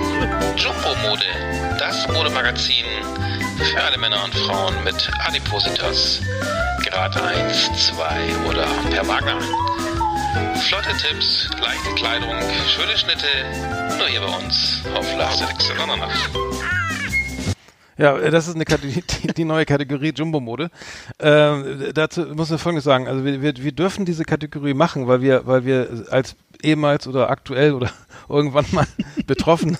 Speaker 1: Jumbo-Mode, das Modemagazin für alle Männer und Frauen mit Adipositas. Grad 1, 2 oder per Magna. Flotte Tipps, leichte Kleidung, schöne Schnitte, nur hier bei uns auf Donnernacht.
Speaker 2: Ja, das ist eine Kategorie, die, die neue Kategorie Jumbo-Mode. Ähm, dazu muss man Folgendes sagen. Also wir, wir, wir dürfen diese Kategorie machen, weil wir, weil wir als ehemals oder aktuell oder irgendwann mal Betroffene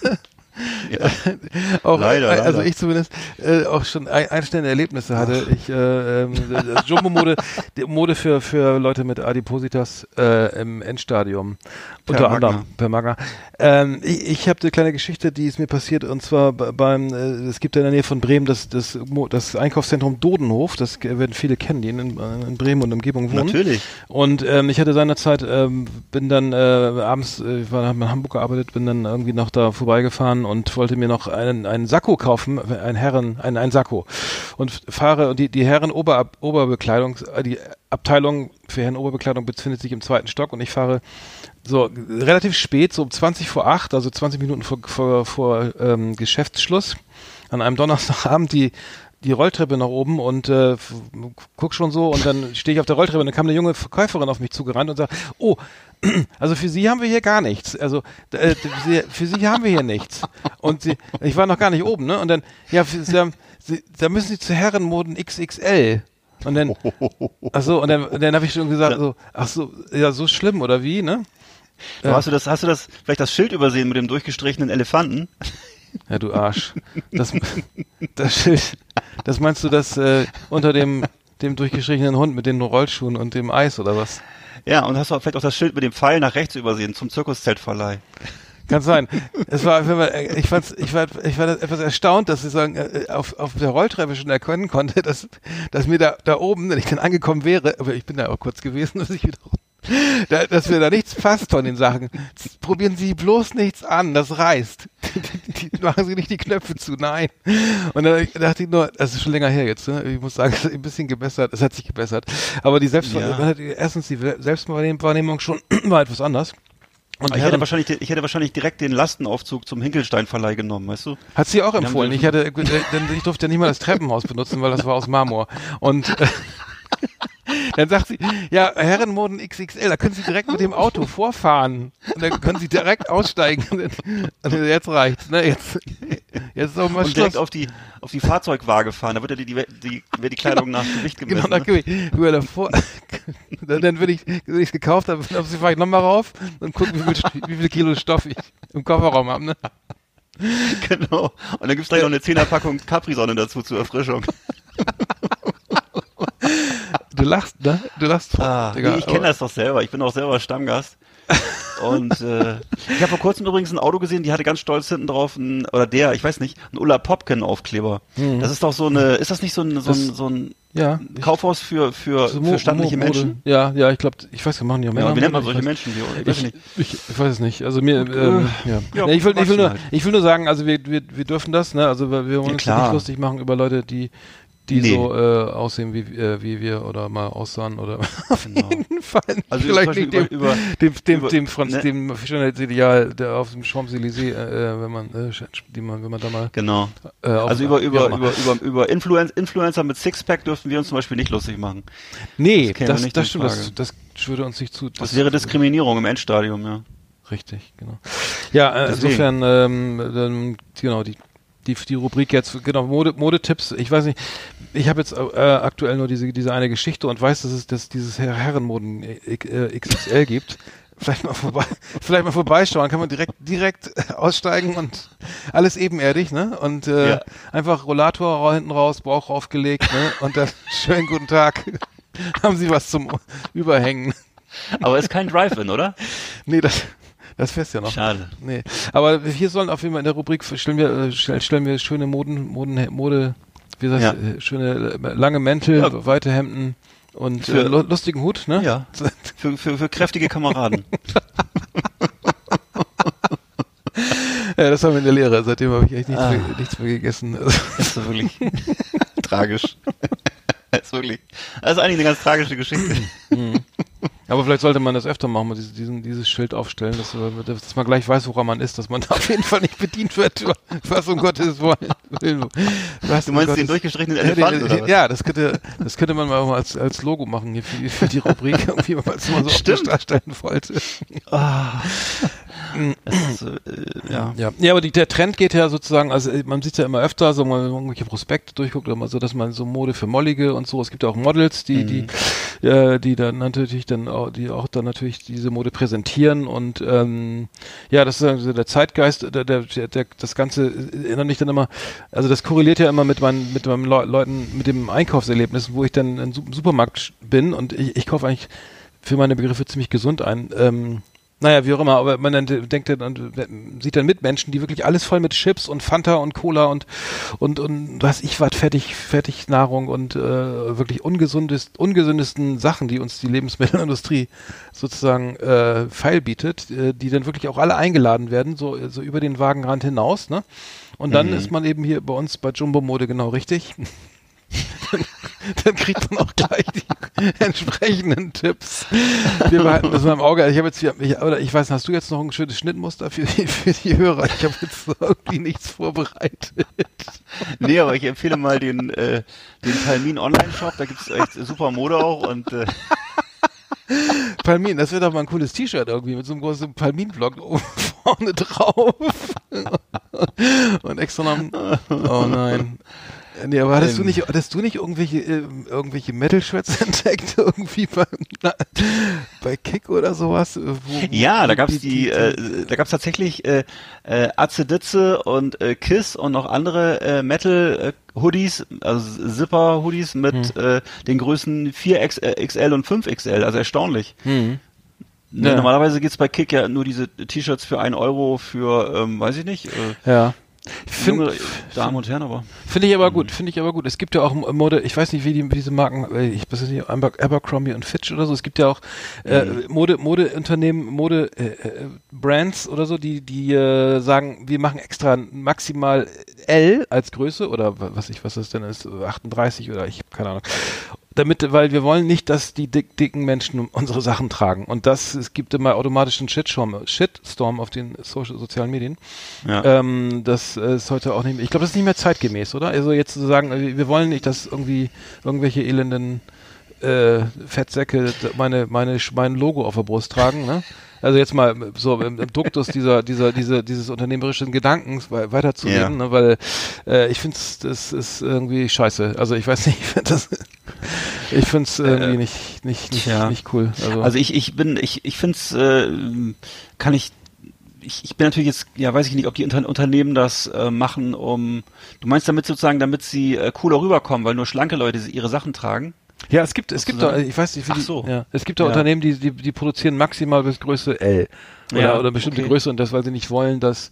Speaker 2: auch,
Speaker 3: Leider,
Speaker 2: äh, also
Speaker 3: leider.
Speaker 2: ich zumindest äh, auch schon ein, einstellende Erlebnisse hatte. Ich äh, das Jumbo-Mode, Mode für für Leute mit Adipositas äh, im Endstadium
Speaker 3: Per
Speaker 2: unter
Speaker 3: Magna.
Speaker 2: anderem per Magna. Ähm, ich ich habe eine kleine Geschichte, die ist mir passiert und zwar be- beim äh, es gibt ja in der Nähe von Bremen das das das Einkaufszentrum Dodenhof. Das werden viele kennen, die in, in Bremen und Umgebung wohnen.
Speaker 3: Natürlich.
Speaker 2: Und ähm, ich hatte seinerzeit, ähm, bin dann äh, abends, äh, ich war, in Hamburg gearbeitet, bin dann irgendwie noch da vorbeigefahren und wollte mir noch einen, einen Sakko kaufen, ein Herren, ein, ein Sakko. Und fahre, und die, die Herren Ober, Oberbekleidung, äh, die Abteilung für Herren Oberbekleidung befindet sich im zweiten Stock und ich fahre so relativ spät, so um 20 vor 8, also 20 Minuten vor, vor, vor ähm, Geschäftsschluss, an einem Donnerstagabend die die Rolltreppe nach oben und äh, guck schon so und dann stehe ich auf der Rolltreppe und dann kam eine junge Verkäuferin auf mich zugerannt und sagt, oh, also für Sie haben wir hier gar nichts. Also äh, für Sie haben wir hier nichts. Und sie, ich war noch gar nicht oben, ne? Und dann, ja, Sie haben, Sie, da müssen Sie zu Herrenmoden XXL. Und dann, ach so, und dann, und dann habe ich schon gesagt, so, ach so, ja, so schlimm oder wie, ne?
Speaker 3: Aber Hast du das, hast du das, vielleicht das Schild übersehen mit dem durchgestrichenen Elefanten?
Speaker 2: Ja, du Arsch. Das, das Schild, das meinst du das äh, unter dem, dem durchgestrichenen Hund mit den Rollschuhen und dem Eis oder was?
Speaker 3: Ja, und hast du vielleicht auch das Schild mit dem Pfeil nach rechts übersehen zum Zirkuszeltverleih.
Speaker 2: Kann sein. Es war, man- ich fand's, ich war, ich war etwas erstaunt, dass ich sagen, äh, auf, auf der Rolltreppe schon erkennen konnte, dass, dass mir da, da oben, wenn ich dann angekommen wäre, aber ich bin da auch kurz gewesen, dass ich wieder, da, dass mir da nichts passt von den Sachen. Probieren Sie bloß nichts an, das reißt. Die, die, machen Sie nicht die Knöpfe zu, nein. Und dann dachte ich nur, das ist schon länger her jetzt, ne? ich muss sagen, es ist ein bisschen gebessert, es hat sich gebessert. Aber die Selbstwahrnehmung, erstens die Selbstwahrnehmung schon war etwas anders. Und
Speaker 3: ich hätte, wahrscheinlich, ich hätte wahrscheinlich direkt den Lastenaufzug zum Hinkelstein-Verleih genommen, weißt du?
Speaker 2: Hat sie auch empfohlen.
Speaker 3: wir
Speaker 2: Ich hatte, äh, ich durfte ja nicht mal das Treppenhaus benutzen, weil das war aus Marmor. Und äh, dann sagt sie, ja, Herrenmoden XXL, da können Sie direkt mit dem Auto vorfahren. Und dann können Sie direkt aussteigen. Und jetzt reicht's, ne? Jetzt, jetzt ist auch mal
Speaker 3: Und direkt auf die, auf die Fahrzeugwaage fahren, da wird ja die, die, die, wird die Kleidung nach Gewicht gemessen.
Speaker 2: Genau, da
Speaker 3: ne?
Speaker 2: gebe ich über davor. dann, dann würde ich, wenn ich es gekauft habe, dann fahre ich nochmal rauf und gucke, wie viel, wie viel Kilo Stoff ich im Kofferraum habe, ne?
Speaker 3: Genau. Und dann gibt's gleich noch eine Zehnerpackung Capri-Sonne dazu zur Erfrischung.
Speaker 2: Du lachst, ne? Du lachst.
Speaker 3: Ah,
Speaker 2: Digga,
Speaker 3: nee, ich kenne das doch selber. Ich bin auch selber Stammgast. Und äh, ich habe vor kurzem übrigens ein Auto gesehen, die hatte ganz stolz hinten drauf, ein, oder der, ich weiß nicht, ein Ulla Popken Aufkleber. Das ist doch so eine, ist das nicht so ein, so ein,
Speaker 2: Mhm.
Speaker 3: So ein
Speaker 2: Ja.
Speaker 3: Kaufhaus für, für,
Speaker 2: So
Speaker 3: für stattliche
Speaker 2: Mo- Mode.
Speaker 3: Menschen?
Speaker 2: Ja, ja, ich glaube, ich weiß, wir machen die auch
Speaker 3: Ja, wie nennt man
Speaker 2: ich
Speaker 3: solche
Speaker 2: weiß-
Speaker 3: Menschen? Die, ich weiß
Speaker 2: Ich, ich, ich weiß es nicht. Also mir, ähm, ja.
Speaker 3: ja,
Speaker 2: Nee, ich, will, ich, will nur,
Speaker 3: halt.
Speaker 2: ich will nur sagen, also wir, wir, wir dürfen das, ne? Also wir wollen
Speaker 3: Ja,
Speaker 2: uns nicht lustig machen über Leute, die die
Speaker 3: Nee.
Speaker 2: so äh, aussehen wie, äh, wie wir oder mal aussahen oder auf
Speaker 3: Genau.
Speaker 2: jeden Fall.
Speaker 3: Also
Speaker 2: vielleicht nicht dem,
Speaker 3: über-
Speaker 2: dem, dem,
Speaker 3: über-
Speaker 2: dem, Franz,
Speaker 3: ne?
Speaker 2: dem Schönheitsideal der auf dem Champs-Élysées, äh, wenn man, äh, die man, wenn man da mal
Speaker 3: Genau.
Speaker 2: äh, auf,
Speaker 3: Also über, über, über, über, über Influen Influencer mit Sixpack dürfen wir uns zum Beispiel nicht lustig machen.
Speaker 2: Nee,
Speaker 3: das
Speaker 2: das, das stimmt, das, das würde uns nicht zu.
Speaker 3: Das, wäre Diskriminierung im Endstadium, ja.
Speaker 2: Richtig, genau. Ja, äh,
Speaker 3: Deswegen.
Speaker 2: insofern, ähm, ähm, genau, die, die, die Rubrik jetzt, genau, Mode, Modetipps, ich weiß nicht, ich habe jetzt äh, aktuell nur diese, diese eine Geschichte und weiß, dass es dass dieses Her- Herrenmoden äh, äh, XXL gibt. Vielleicht mal vorbei, vielleicht mal vorbeischauen, kann man direkt, direkt äh, aussteigen und alles ebenerdig, ne? Und äh,
Speaker 3: Ja.
Speaker 2: einfach Rollator hinten raus, Bauch aufgelegt, ne? Und dann schönen guten Tag. Haben Sie was zum Überhängen?
Speaker 3: Aber ist kein Drive-In, oder?
Speaker 2: Nee, das, das fährst ja noch.
Speaker 3: Schade.
Speaker 2: Nee, aber hier sollen auf jeden Fall in der Rubrik stellen wir, äh, stellen, wir schöne Moden, Moden, Mode, wie sagst
Speaker 3: Ja.
Speaker 2: äh, schöne äh, lange Mäntel,
Speaker 3: Ja.
Speaker 2: weite Hemden und
Speaker 3: Für-
Speaker 2: äh, lu- lustigen Hut, ne?
Speaker 3: Ja. Für, für, für kräftige Kameraden.
Speaker 2: Ja, das haben wir in der Lehre. Seitdem habe ich echt nichts,
Speaker 3: Ah.
Speaker 2: mehr, nichts mehr gegessen.
Speaker 3: Das ist wirklich tragisch. Das ist wirklich. Das ist eigentlich eine ganz tragische Geschichte.
Speaker 2: Aber vielleicht sollte man das öfter machen, mal diese- diesen, dieses Schild aufstellen, dass, man- dass man gleich weiß, woran man ist, dass man da auf jeden Fall nicht bedient wird. Was um Gottes Willen. Was
Speaker 3: Du
Speaker 2: um
Speaker 3: meinst
Speaker 2: Gottes-
Speaker 3: den durchgestrichenen
Speaker 2: Ja,
Speaker 3: Elefanten,
Speaker 2: den-
Speaker 3: oder was?
Speaker 2: Ja, das könnte, das könnte man mal als, als Logo machen hier für die, für die Rubrik, irgendwie, weil es mal so
Speaker 3: Stimmt.
Speaker 2: darstellen wollte.
Speaker 3: Ah. Ist, äh, ja.
Speaker 2: Ja, ja aber die, der Trend geht ja sozusagen, also äh, man sieht ja immer öfter, so wenn man irgendwelche Prospekte durchguckt, oder mal so, dass man so Mode für Mollige und so, es gibt ja auch Models, die, die, äh, die dann natürlich dann auch, die auch dann natürlich diese Mode präsentieren und ähm, ja, das ist also der Zeitgeist, der, der, der, das Ganze erinnert mich dann immer, also das korreliert ja immer mit meinen, mit meinen Leu Leuten, mit dem Einkaufserlebnis, wo ich dann im Su- Supermarkt bin und ich, ich kaufe eigentlich für meine Begriffe ziemlich gesund ein. Ähm, naja, wie auch immer, aber man dann denkt dann und sieht dann Mitmenschen, die wirklich alles voll mit Chips und Fanta und Cola und und und was ich was fertig fertig Nahrung und äh, wirklich ungesundest ungesündesten Sachen, die uns die Lebensmittelindustrie sozusagen äh, feil bietet, äh, die dann wirklich auch alle eingeladen werden, so so über den Wagenrand hinaus, ne? Und dann ist man eben hier bei uns bei Jumbo Mode genau richtig. dann kriegt man auch gleich die entsprechenden Tipps. Wir behalten das mal im Auge. Ich habe jetzt hier, ich, oder ich weiß, hast du jetzt noch ein schönes Schnittmuster für die, für die Hörer? Ich habe jetzt irgendwie nichts vorbereitet.
Speaker 3: Nee, aber ich empfehle mal den, äh, den Palmin Online-Shop, da gibt's echt super Mode auch und äh,
Speaker 2: Palmin, das wäre doch mal ein cooles T-Shirt irgendwie mit so einem großen Palmin-Block oben vorne drauf. Und extra noch, oh nein. Nee, aber hattest du
Speaker 3: Ähm.
Speaker 2: nicht, hattest du nicht irgendwelche, äh, irgendwelche Metal-Shirts entdeckt irgendwie bei, na, bei Kick oder sowas? äh, Wo,
Speaker 3: Ja, da gab's die, äh, da gab's tatsächlich äh, äh, Atze Ditze und äh, Kiss und noch andere äh, Metal äh, Hoodies, also Zipper Hoodies mit
Speaker 2: Hm.
Speaker 3: äh, den Größen 4XL und 5XL, also erstaunlich.
Speaker 2: Hm.
Speaker 3: Ne,
Speaker 2: Ja.
Speaker 3: Normalerweise gibt's bei Kick ja nur diese T-Shirts für einen Euro für, ähm, weiß ich nicht, äh,
Speaker 2: Ja. Find-
Speaker 3: junge Damen und Herren, aber
Speaker 2: Finde ich aber gut, finde ich aber gut. Es gibt ja auch Mode, ich weiß nicht, wie die wie diese Marken, äh, ich weiß nicht, Aber- Abercrombie und Fitch oder so. Es gibt ja auch äh, Mode Modeunternehmen, Mode äh, äh, Brands oder so, die die äh, sagen, wir machen extra maximal L als Größe oder wa- was ich was das denn ist, 38 oder ich habe keine Ahnung. Damit, weil wir wollen nicht, dass die dick, dicken Menschen unsere Sachen tragen. Und das, es gibt immer automatisch einen Shitstorm, Shitstorm auf den Social, sozialen Medien.
Speaker 3: ja.
Speaker 2: Ähm, das ist heute auch nicht mehr, ich glaube, das ist nicht mehr zeitgemäß, oder? Also jetzt zu sagen, wir wollen nicht, dass irgendwie irgendwelche elenden äh, Fettsäcke meine, meine, mein Logo auf der Brust tragen, ne? Also jetzt mal so im, im Duktus dieser, dieser, dieser, dieses unternehmerischen Gedankens wei- weiterzureden,
Speaker 3: Ja.
Speaker 2: ne? weil äh, ich finde das ist irgendwie scheiße. Also ich weiß nicht, ich finde das, ich finde es irgendwie
Speaker 3: Äh,
Speaker 2: nicht, nicht, nicht,
Speaker 3: tja.
Speaker 2: nicht cool. Also,
Speaker 3: Also ich, ich bin, ich, ich finde es, äh, kann ich, ich, ich bin natürlich jetzt, ja, weiß ich nicht, ob die Unter Unternehmen das äh, machen, um, du meinst damit sozusagen, damit sie äh, cooler rüberkommen, weil nur schlanke Leute ihre Sachen tragen?
Speaker 2: Ja, es gibt, es gibt da, ich weiß nicht, wie
Speaker 3: Ach
Speaker 2: die,
Speaker 3: so.
Speaker 2: ja, es gibt da
Speaker 3: Ja.
Speaker 2: Unternehmen, die, die, die produzieren maximal bis Größe L. Oder,
Speaker 3: Ja,
Speaker 2: oder bestimmte
Speaker 3: okay.
Speaker 2: Größe und das, weil sie nicht wollen, dass,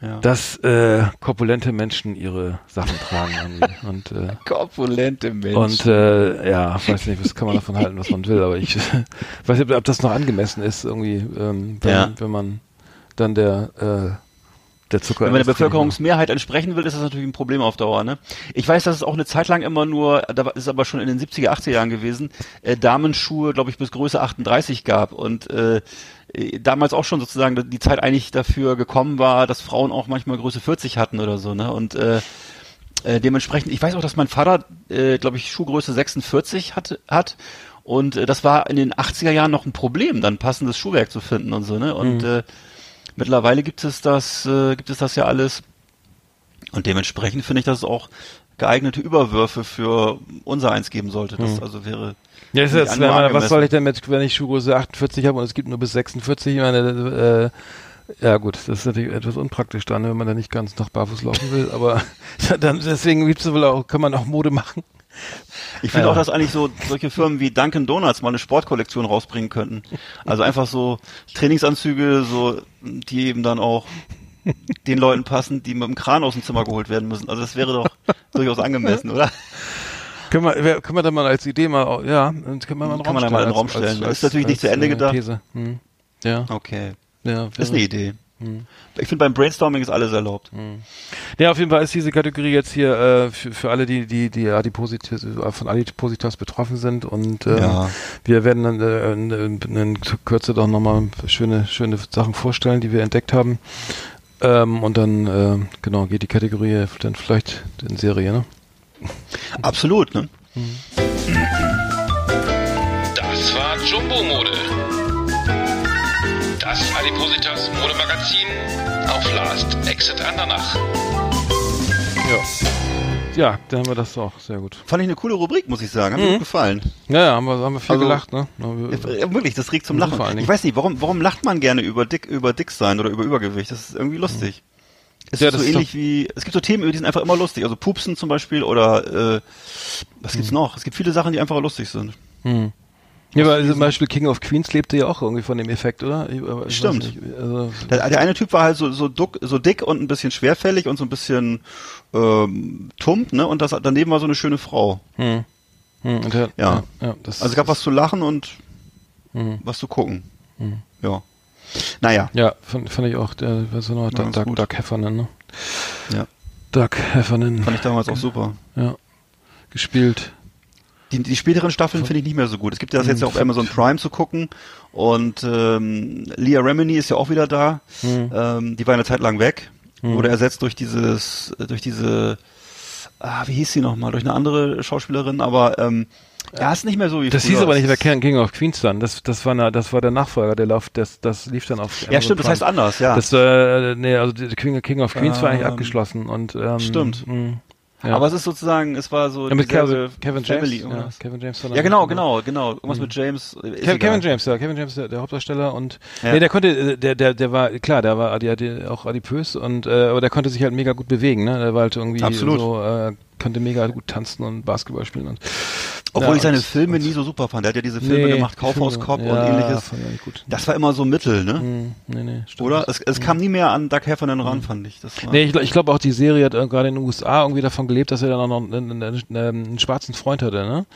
Speaker 3: Ja.
Speaker 2: dass äh, korpulente Menschen ihre Sachen tragen. und äh,
Speaker 3: Korpulente Menschen.
Speaker 2: und äh, ja, weiß nicht, was kann man davon halten, was man will, aber ich weiß nicht, ob das noch angemessen ist, irgendwie, ähm, wenn, wenn man dann der äh, der Zucker
Speaker 3: Wenn man der Bevölkerungsmehrheit entsprechen will, ist das natürlich ein Problem auf Dauer. Ne? Ich weiß, dass es auch eine Zeit lang immer nur, da ist aber schon in den 70er, 80er Jahren gewesen, äh, Damenschuhe, glaube ich, bis Größe 38 gab und äh, äh, damals auch schon sozusagen die Zeit eigentlich dafür gekommen war, dass Frauen auch manchmal Größe 40 hatten oder so. Ne? Und äh, äh, dementsprechend, ich weiß auch, dass mein Vater, äh, glaube ich, Schuhgröße 46 hatte, hat. Und äh, das war in den 80er Jahren noch ein Problem, dann passendes Schuhwerk zu finden und so, ne? Und äh, mittlerweile gibt es das, äh, gibt es das ja alles. Und dementsprechend finde ich, dass es auch geeignete Überwürfe für unser eins geben sollte. Das also wäre.
Speaker 2: Ja, ist jetzt, man, was soll ich denn mit, wenn ich Schuhgröße 48 habe und es gibt nur bis 46? Ich meine, äh, ja gut, das ist natürlich etwas unpraktisch dann, wenn man da nicht ganz nach barfuß laufen will, aber dann deswegen gibt's wohl auch, kann man auch Mode machen.
Speaker 3: Ich finde
Speaker 2: Ja.
Speaker 3: auch, dass eigentlich so solche Firmen wie Dunkin' Donuts mal eine Sportkollektion rausbringen könnten. Also einfach so Trainingsanzüge, so die eben dann auch den Leuten passen, die mit dem Kran aus dem Zimmer geholt werden müssen. Also das wäre doch, durchaus angemessen, oder?
Speaker 2: Können wir, können wir da mal als Idee mal, ja, dann können wir mal
Speaker 3: Kann
Speaker 2: Raum
Speaker 3: man da mal in den
Speaker 2: stellen.
Speaker 3: Raum stellen. Ist natürlich nicht zu Ende
Speaker 2: äh,
Speaker 3: gedacht.
Speaker 2: Hm. Ja,
Speaker 3: Okay.
Speaker 2: ja.
Speaker 3: Ist eine Idee.
Speaker 2: Hm.
Speaker 3: Ich finde beim Brainstorming ist alles erlaubt.
Speaker 2: Ja, auf jeden Fall ist diese Kategorie jetzt hier äh, für, für alle, die, die, die Adipositas, von Adipositas betroffen sind und äh,
Speaker 3: Ja.
Speaker 2: wir werden dann äh, in, in, in Kürze doch nochmal schöne, schöne Sachen vorstellen, die wir entdeckt haben. Ähm, und dann, äh, genau, geht die Kategorie dann vielleicht in Serie, ne?
Speaker 3: Absolut, ne?
Speaker 1: Das war Jumbo Mode. Das Adipositas Modemagazin auf Last Exit Andernach.
Speaker 2: Ja. Ja, dann haben wir das auch, sehr gut.
Speaker 3: Fand ich eine coole Rubrik, muss ich sagen. Hat mir gut gefallen.
Speaker 2: Ja, ja, haben wir, haben wir viel
Speaker 3: Also-
Speaker 2: gelacht, ne? Ja,
Speaker 3: Ja, wirklich, das regt zum Lachen.
Speaker 2: vor allen.
Speaker 3: Ich weiß nicht, warum, warum lacht man gerne über dick, über dick sein oder über Übergewicht? Das ist irgendwie lustig. Es
Speaker 2: Ja,
Speaker 3: ist so
Speaker 2: ist
Speaker 3: ähnlich wie, es gibt so Themen, die sind einfach immer lustig. Also Pupsen zum Beispiel oder, äh, was gibt's noch? Es gibt viele Sachen, die einfach lustig sind.
Speaker 2: Hm. Ja, aber zum Beispiel King of Queens lebte ja auch irgendwie von dem Effekt, oder? Ich,
Speaker 3: Stimmt.
Speaker 2: nicht, also,
Speaker 3: Der, der eine Typ war halt so, so, duck, so dick und ein bisschen schwerfällig und so ein bisschen ähm, tump, ne? Und das daneben war so eine schöne Frau.
Speaker 2: hm. Hm, der,
Speaker 3: Ja.
Speaker 2: ja, das,
Speaker 3: Also es gab was zu lachen und
Speaker 2: hm.
Speaker 3: was zu gucken. Ja. Naja.
Speaker 2: Ja, fand, fand ich auch, der, war noch,
Speaker 3: ganz
Speaker 2: Doug,
Speaker 3: gut.
Speaker 2: Doug Heffernan, ne?
Speaker 3: Ja.
Speaker 2: Doug Heffernan,
Speaker 3: Fand ich damals auch super.
Speaker 2: ja, gespielt.
Speaker 3: Die, die späteren Staffeln finde ich nicht mehr so gut. Es gibt ja das jetzt ja auf Amazon Prime zu gucken und ähm, Leah Remini ist ja auch wieder da.
Speaker 2: Hm.
Speaker 3: Ähm, die war eine Zeit lang weg. Wurde ersetzt durch dieses, äh, durch diese, ah, wie hieß sie nochmal, durch eine andere Schauspielerin, aber ähm, ja, ist nicht mehr so wie
Speaker 2: Das
Speaker 3: früher.
Speaker 2: hieß aber nicht mehr
Speaker 3: ist-
Speaker 2: King of Queens dann. Das, das war, eine, das war der Nachfolger, der lauf, das, das lief dann auf.
Speaker 3: Ja,
Speaker 2: Amazon
Speaker 3: stimmt, das
Speaker 2: Prime.
Speaker 3: heißt anders, ja.
Speaker 2: Das, äh, nee, also King, King of Queens war eigentlich
Speaker 3: Ähm,
Speaker 2: abgeschlossen und, ähm,
Speaker 3: stimmt.
Speaker 2: mh, ja.
Speaker 3: Aber es ist sozusagen, es war so
Speaker 2: ja, mit Kevin, Kevin
Speaker 3: Family,
Speaker 2: James. Ja. Kevin James
Speaker 3: Ja, genau, genau, genau. Irgendwas mit James.
Speaker 2: Kevin. Kevin James, ja, Kevin James, der, der Hauptdarsteller und
Speaker 3: Ja.
Speaker 2: nee, der konnte, äh, der, der, der war klar, der war, hatte auch adipös und äh, aber der konnte sich halt mega gut bewegen, ne? Der war halt irgendwie
Speaker 3: Absolut.
Speaker 2: so, äh, konnte mega gut tanzen und Basketball spielen und
Speaker 3: Obwohl
Speaker 2: Ja,
Speaker 3: ich seine
Speaker 2: und-
Speaker 3: Filme
Speaker 2: und-
Speaker 3: nie so super fand. Der hat ja diese Filme
Speaker 2: Nee,
Speaker 3: gemacht, Kaufhauskopf
Speaker 2: ja,
Speaker 3: und ähnliches. Das war immer so Mittel, ne?
Speaker 2: Hm, nee, nee, stimmt.
Speaker 3: Oder? Es, es kam nie mehr an Doug Heffernan ran, fand ich. Das war
Speaker 2: Nee, ich, ich glaube auch die Serie hat äh, gerade in den USA irgendwie davon gelebt, dass er dann auch noch einen, einen, einen, einen schwarzen Freund hatte, ne?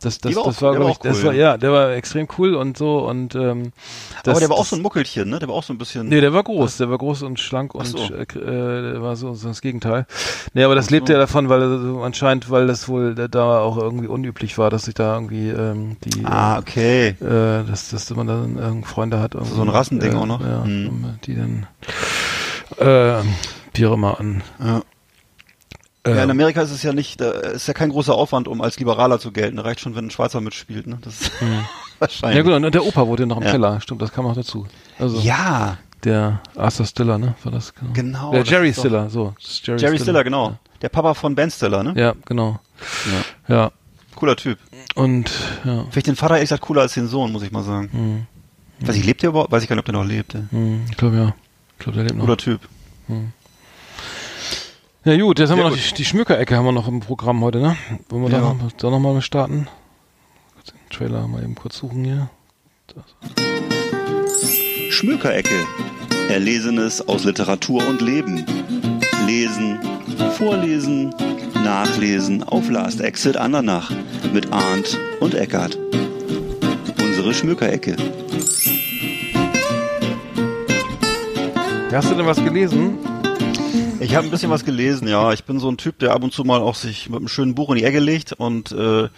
Speaker 2: Das, das, das
Speaker 3: auch-
Speaker 2: war,
Speaker 3: der
Speaker 2: glaub
Speaker 3: war
Speaker 2: ich,
Speaker 3: auch
Speaker 2: das
Speaker 3: cool,
Speaker 2: war,
Speaker 3: ja.
Speaker 2: der war extrem cool und so und ähm, das,
Speaker 3: aber der war auch
Speaker 2: das,
Speaker 3: so ein Muckelchen, ne? Der war auch so ein bisschen.
Speaker 2: Nee, der war groß, der war groß und schlank und
Speaker 3: so.
Speaker 2: äh, äh, der war so, so das Gegenteil. Nee, aber das lebte ja davon, weil er so anscheinend, weil das wohl da- da auch irgendwie unüblich war, dass sich da irgendwie ähm, die
Speaker 3: ah, okay.
Speaker 2: äh, dass, dass man dann irgendwie Freunde hat. Irgendwie,
Speaker 3: So ein Rassending
Speaker 2: äh,
Speaker 3: auch noch?
Speaker 2: Ja,
Speaker 3: Hm.
Speaker 2: die dann äh, auch immer an.
Speaker 3: Ja. Ja, in Amerika ist es ja nicht, ist ja kein großer Aufwand, um als Liberaler zu gelten. Da reicht schon, wenn ein Schweizer mitspielt, ne? Das ist wahrscheinlich.
Speaker 2: ja gut, und der Opa wurde noch im
Speaker 3: Ja.
Speaker 2: Keller, stimmt, das kam auch dazu. Also
Speaker 3: Ja,
Speaker 2: der Arthur Stiller, ne? War das genau?
Speaker 3: Genau,
Speaker 2: Der Jerry Stiller, so. Jerry,
Speaker 3: Jerry Stiller, genau. Der Papa von Ben Stiller, ne?
Speaker 2: Ja, ja genau.
Speaker 3: Ja.
Speaker 2: Ja.
Speaker 3: Cooler Typ.
Speaker 2: Und ja.
Speaker 3: Finde ich den Vater ehrlich gesagt cooler als den Sohn, muss ich mal sagen.
Speaker 2: Hm.
Speaker 3: Weiß ich, lebt der überhaupt? Weiß ich gar nicht, ob der noch lebt. ey.
Speaker 2: Hm, ich glaube ja. Ich glaube, der lebt noch.
Speaker 3: Cooler Typ.
Speaker 2: Ja gut, jetzt haben wir noch die, die Schmückerecke haben wir noch im Programm heute, ne? Wollen wir da,
Speaker 3: Ja.
Speaker 2: noch, da noch mal starten? Den Trailer mal eben kurz suchen hier.
Speaker 4: Schmökerecke. Erlesenes aus Literatur und Leben. Lesen, vorlesen, nachlesen auf Last Exit Andernach mit Arndt und Eckart. Unsere Schmökerecke.
Speaker 2: Hast du denn was gelesen?
Speaker 3: Ich habe ein bisschen was gelesen, ja. Ich bin so ein Typ, der ab und zu mal auch sich mit einem schönen Buch in die Ecke legt und äh,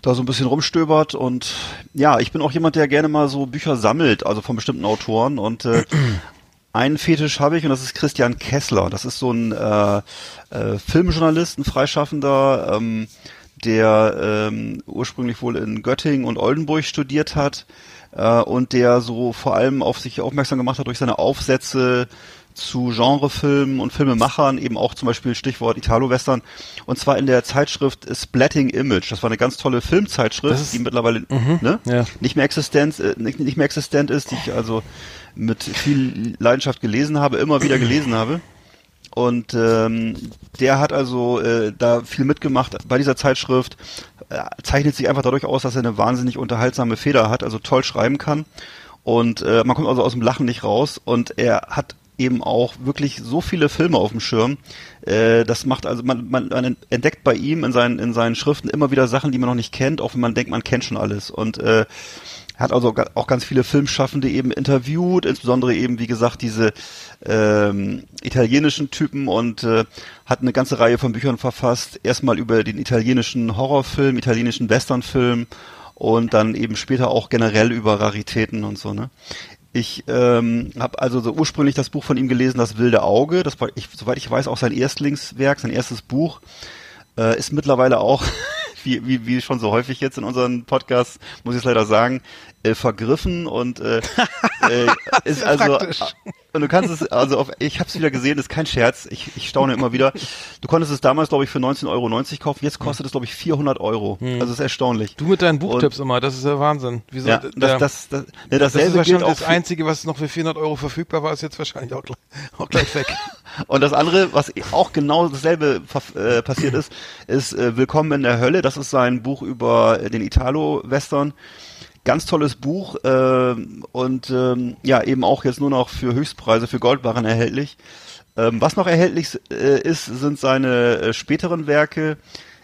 Speaker 3: da so ein bisschen rumstöbert. Und ja, ich bin auch jemand, der gerne mal so Bücher sammelt, also von bestimmten Autoren. Und äh, einen Fetisch habe ich und das ist Christian Kessler. Das ist so ein äh, äh, Filmjournalist, ein Freischaffender, ähm, der ähm, ursprünglich wohl in Göttingen und Oldenburg studiert hat äh, und der so vor allem auf sich aufmerksam gemacht hat durch seine Aufsätze zu Genrefilmen und Filmemachern, eben auch zum Beispiel Stichwort Italo-Western, und zwar in der Zeitschrift Splatting Image. Das war eine ganz tolle Filmzeitschrift,
Speaker 2: ist-
Speaker 3: die mittlerweile ne,
Speaker 2: ja.
Speaker 3: nicht mehr existent, äh, nicht, nicht mehr existent ist, die ich also mit viel Leidenschaft gelesen habe, immer wieder gelesen habe. Und ähm, der hat also äh, da viel mitgemacht bei dieser Zeitschrift, äh, zeichnet sich einfach dadurch aus, dass er eine wahnsinnig unterhaltsame Feder hat, also toll schreiben kann. Und äh, man kommt also aus dem Lachen nicht raus. Und er hat eben auch wirklich so viele Filme auf dem Schirm. Äh, das macht also man, man, man entdeckt bei ihm in seinen in seinen Schriften immer wieder Sachen, die man noch nicht kennt, auch wenn man denkt, man kennt schon alles. Und äh, hat also auch ganz viele Filmschaffende eben interviewt, insbesondere eben, wie gesagt, diese ähm, italienischen Typen und äh, hat eine ganze Reihe von Büchern verfasst. Erstmal über den italienischen Horrorfilm, italienischen Westernfilm und dann eben später auch generell über Raritäten und so. Ne? Ich ähm, habe also so ursprünglich das Buch von ihm gelesen, Das wilde Auge. Das war, ich, soweit ich weiß, auch sein Erstlingswerk, sein erstes Buch. Äh, ist mittlerweile auch, wie, wie, wie schon so häufig jetzt in unseren Podcasts, muss ich es leider sagen, äh, vergriffen und äh, äh, ist also und du kannst es also auf ich habe es wieder gesehen, ist kein Scherz. Ich, ich staune immer wieder. Du konntest es damals glaube ich für 19,90 Euro kaufen. Jetzt kostet es glaube ich 400 Euro. Hm. Also ist erstaunlich.
Speaker 2: Du mit deinen Buchtipps und, immer, das ist ja Wahnsinn.
Speaker 3: Wieso, ja, das, das, das, das, ne, das ist
Speaker 2: wahrscheinlich das einzige, was noch für 400 Euro verfügbar war, ist jetzt wahrscheinlich auch, auch gleich weg.
Speaker 3: und das andere, was auch genau dasselbe äh, passiert ist, ist äh, Willkommen in der Hölle. Das ist sein Buch über den Italo-Western. Ganz tolles Buch äh, und ähm, ja, eben auch jetzt nur noch für Höchstpreise, für Goldbarren erhältlich. Ähm, was noch erhältlich äh, ist, sind seine äh, späteren Werke,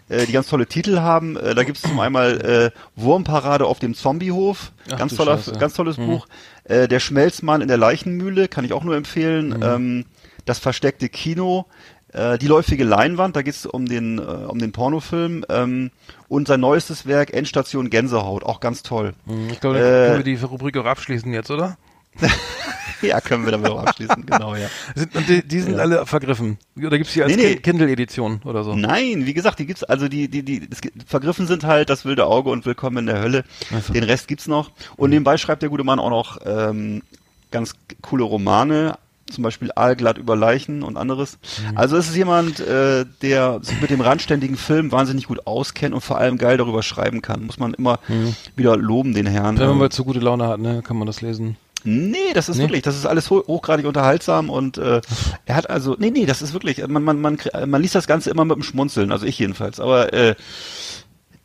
Speaker 3: äh, die ganz tolle Titel haben. Äh, da gibt es zum einmal äh, Wurmparade auf dem Zombiehof, Ach, ganz toller, Scheiße. ganz tolles mhm. Buch. Der Schmelzmann in der Leichenmühle, kann ich auch nur empfehlen. Mhm. Ähm, das versteckte Kino, äh, die läufige Leinwand, da geht es um den äh, um den Pornofilm ähm, und sein neuestes Werk Endstation Gänsehaut, auch ganz toll.
Speaker 2: Hm, ich glaube, äh, können wir die Rubrik auch abschließen jetzt, oder?
Speaker 3: ja, können wir damit auch abschließen, genau, ja.
Speaker 2: und die, die sind ja. alle vergriffen. Oder gibt's die als nee, nee. Kindle-Edition oder so?
Speaker 3: Nein, wie gesagt, die gibt's, also die, die, die, es, vergriffen sind halt das wilde Auge und Willkommen in der Hölle. Also. Den Rest gibt's noch. Und mhm. nebenbei schreibt der gute Mann auch noch ähm, ganz coole Romane, zum Beispiel Aalglatt über Leichen und anderes. Mhm. Also es ist jemand, äh, der sich mit dem randständigen Film wahnsinnig gut auskennt und vor allem geil darüber schreiben kann. Muss man immer mhm. wieder loben, den Herrn.
Speaker 2: Wenn man mal zu gute Laune hat, ne, kann man das lesen.
Speaker 3: Nee, das ist nee. wirklich, das ist alles hochgradig unterhaltsam und äh, er hat also, nee, nee, das ist wirklich, man, man, man, man liest das Ganze immer mit dem Schmunzeln, also ich jedenfalls, aber äh,